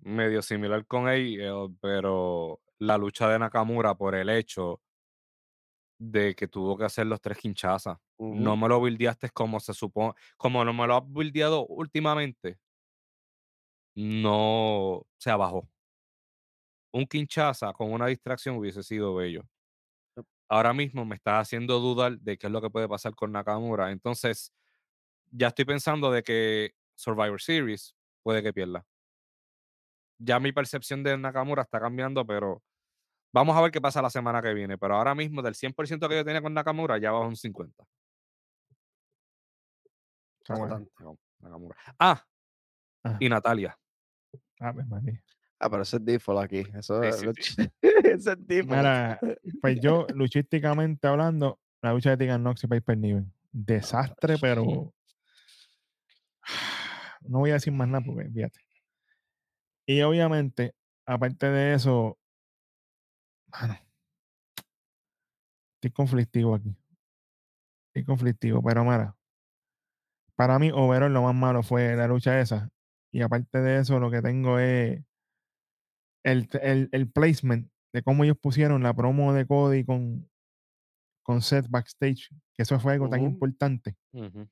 medio similar con él, pero la lucha de Nakamura por el hecho de que tuvo que hacer los tres quinchazas. No me lo buildeaste como se supone, como no me lo has buildeado últimamente. No se abajó. Un quinchaza con una distracción hubiese sido bello. Ahora mismo me estás haciendo dudar de qué es lo que puede pasar con Nakamura. Entonces, ya estoy pensando de que Survivor Series puede que pierda. Ya mi percepción de Nakamura está cambiando, pero vamos a ver qué pasa la semana que viene. Pero ahora mismo, del 100% que yo tenía con Nakamura, ya bajo un 50. Está bueno. Bastante. Nakamura- Nakamura. Ah, y Natalia. Ave María. Ah, pero eso es default aquí. Eso Sí, es, sí, es default. Mira, pues yo, luchísticamente hablando, la lucha de Tegan Nox y Piper Niven. Desastre, pero. No voy a decir más nada porque, fíjate. Y obviamente, aparte de eso, mano, estoy conflictivo aquí. Estoy conflictivo, pero mira, para mí, overall, lo más malo fue la lucha esa. Y aparte de eso, lo que tengo es el, el, el placement de cómo ellos pusieron la promo de Cody con, con Seth backstage, que eso fue algo tan importante,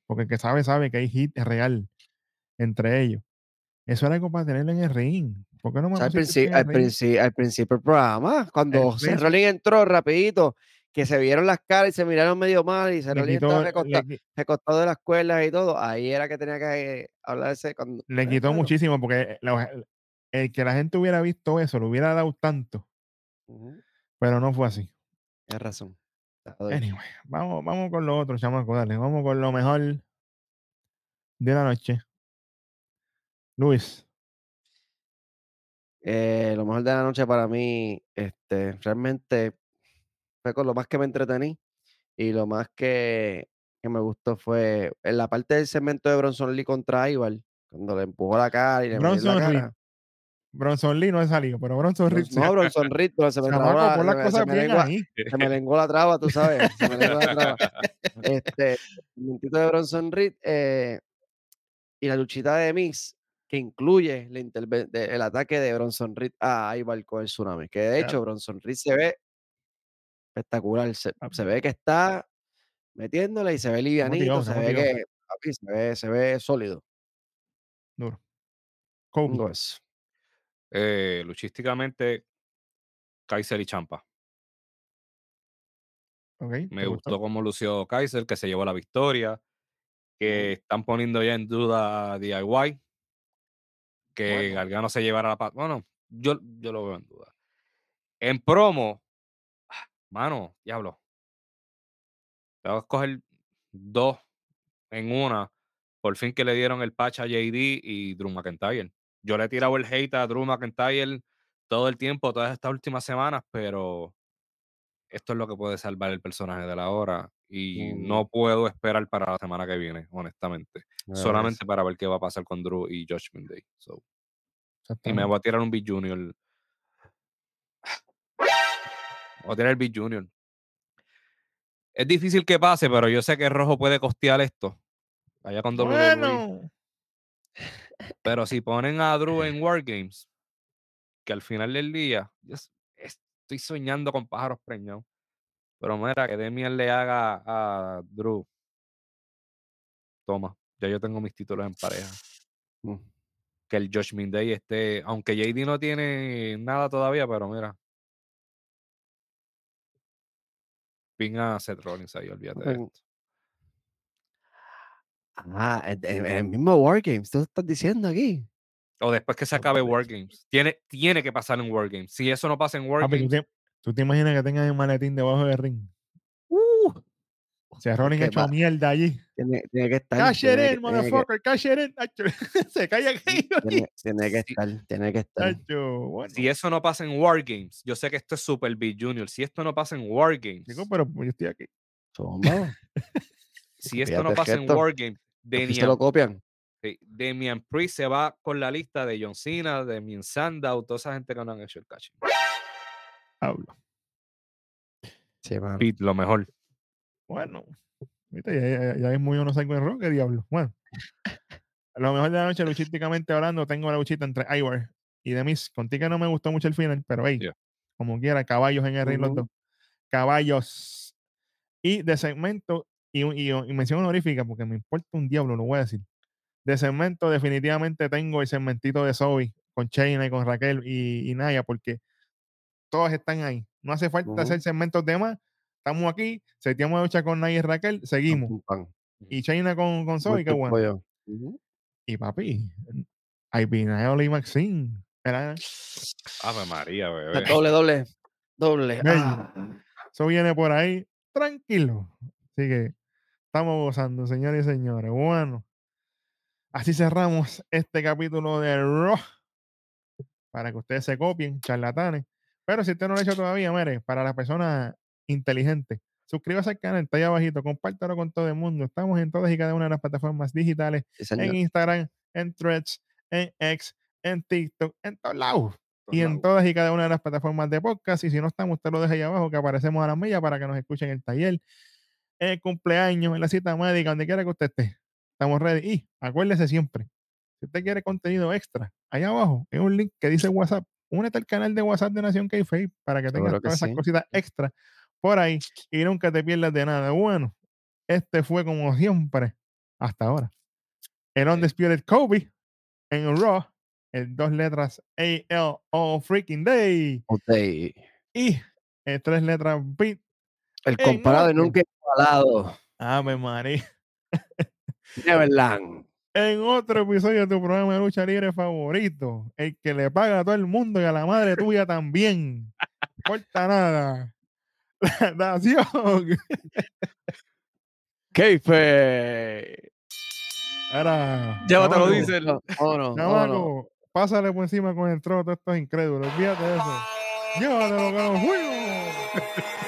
porque el que sabe, sabe que hay hit real entre ellos. Eso era algo para tenerlo en el ring. ¿Por qué no me O sea, al, pusiste princi- en al, principio del programa, cuando Rollins entró rapidito, que se vieron las caras y se miraron medio mal y quitó, estaba recostado, de las cuerdas y todo, ahí era que tenía que eh, hablarse cuando... le quitó muchísimo porque el que la gente hubiera visto eso, le hubiera dado tanto, pero no fue así. Tienes razón. Anyway, vamos, vamos con lo otro, chamaco, dale. Vamos con lo mejor de la noche. Luis, Eh, lo mejor de la noche para mí, este, realmente fue con lo más que me entretení y lo más que, que me gustó fue en la parte del segmento de Bronson Lee contra Ivar, cuando le empujó la cara y le en la Bronson Reed. cara. Bronson Lee no ha salido, pero Bronson Reed Bronson- no, Bronson Reed, pero se me Chamaco, la- pon se las me- cosas se me bien lengua- ahí. se me lenguó la traba, tú sabes. Se me lenguó la traba. Este, el momentito de Bronson Reed eh, y la luchita de Mix, que incluye el ataque de Bronson Reed a Ivar con el tsunami. Que de hecho, Bronson Reed se ve espectacular. Se, Papi. se ve que está metiéndole y se ve livianito. motivado, Se ve que papi, se ve, se ve sólido. Duro. Tengo eso. Eh, luchísticamente, Kaiser y Champa. Me ¿te gustó gustó? cómo lució Kaiser, que se llevó la victoria, que están poniendo ya en duda a DIY, que Bueno. Gargano se llevara la pata. Bueno, yo, yo lo veo en duda. En promo, ah, mano, diablo. Que escoger dos en una. Por fin que le dieron el patch a JD y Drew McIntyre. Yo le he tirado el hate a Drew McIntyre todo el tiempo, todas estas últimas semanas, pero esto es lo que puede salvar el personaje de la hora. Y Mm. no puedo esperar para la semana que viene, honestamente. Solamente para ver qué va a pasar con Drew y Judgment Day. So, y me voy a tirar un Big Junior. Voy a tirar el Big Junior. Es difícil que pase, pero yo sé que Rojo puede costear esto. Allá con WWE. Bueno, Pero si ponen a Drew en Wargames, que al final del día, yo estoy soñando con pájaros preñados. Pero mira, que Demian le haga a Drew. Toma, ya yo tengo mis títulos en pareja. Mm. Que el Judgment Day esté, aunque JD no tiene nada todavía, pero mira. Pinga a Seth Rollins ahí, olvídate de esto. Ah, el, el- el mismo Wargames, tú estás diciendo aquí. O después que se acabe Wargames. Tiene, tiene que pasar en Wargames. Si eso no pasa en papi, ¿tú Wargames, te, tú te imaginas que tengan el maletín debajo del ring? Se que hecho va- mierda allí. tiene, tiene que estar. Cash it in, que- motherfucker, cash it in. Se calla allí. Tiene, tiene que estar, tiene que estar. Bueno. si eso no pasa en Wargames, yo sé que esto es Super Big Junior. Si esto no pasa en Wargames, Chico, pero pues yo estoy aquí. Zumba. si esto no pasa en Wargames, Aquí se Damian lo copian. Sí, Damian Priest se va con la lista de John Cena, de Min Sandow, toda esa gente que no han hecho el catching. Hablo. Sí. Pete, lo mejor. Bueno, viste, ya, ya, ya es muy uno psycho en rock, qué diablo. Bueno, lo mejor de la noche, luchísticamente hablando, tengo la luchita entre Ivar y de mis. Contigo no me gustó mucho el final, pero hey, Yeah. como quiera, caballos en el ring los Ujú. dos. Caballos. Y de segmento, y, y, y mención honorífica, porque me importa un diablo, lo voy a decir. De segmento, definitivamente tengo el segmentito de Zoe con Shayna y con Raquel y, y Naya, porque todas están ahí. No hace falta hacer segmentos de más. Estamos aquí, seteamos lucha con Naya y Raquel, seguimos. Y Shayna con, con Zoe, qué bueno. Y papi, Ivy Naomi Maxine. Era, Ave María, bebé. Doble, doble, doble. Ah. eso viene por ahí tranquilo. Así que estamos gozando, señores y señores. Bueno, así cerramos este capítulo de Raw. Para que ustedes se copien, charlatanes. Pero si usted no lo ha hecho todavía, mire, para las personas inteligentes, suscríbase al canal, está ahí abajito, compártalo con todo el mundo. Estamos en todas y cada una de las plataformas digitales, Sí, en Instagram, en Threads, en X, en TikTok, en todos lados. Y en todas y cada una de las plataformas de podcast. Y si no estamos, usted lo deja ahí abajo, que aparecemos a la milla para que nos escuchen en el taller, en el cumpleaños, en la cita médica, donde quiera que usted esté. Estamos ready. Y acuérdese siempre, si usted quiere contenido extra, ahí abajo hay un link que dice WhatsApp. Únete al canal de WhatsApp de Nación k para que tengas todas esas cositas extra por ahí y nunca te pierdas de nada. Bueno, este fue como siempre hasta ahora. El Undisputed Kobe en Raw, el dos letras AL All Freaking Day y el tres letras Beat. El comparado y nunca igualado. Ave María. Neverland. En otro episodio de tu programa de lucha libre favorito, el que le paga a todo el mundo y a la madre tuya también. No importa nada. Nación. Keife. Ahora. Llévatelo, chamaco, dice. No, vámonos. chamaco, pásale por encima con el trono, todos estos incrédulos. Olvídate de eso. Llévatelo que nos fuimos.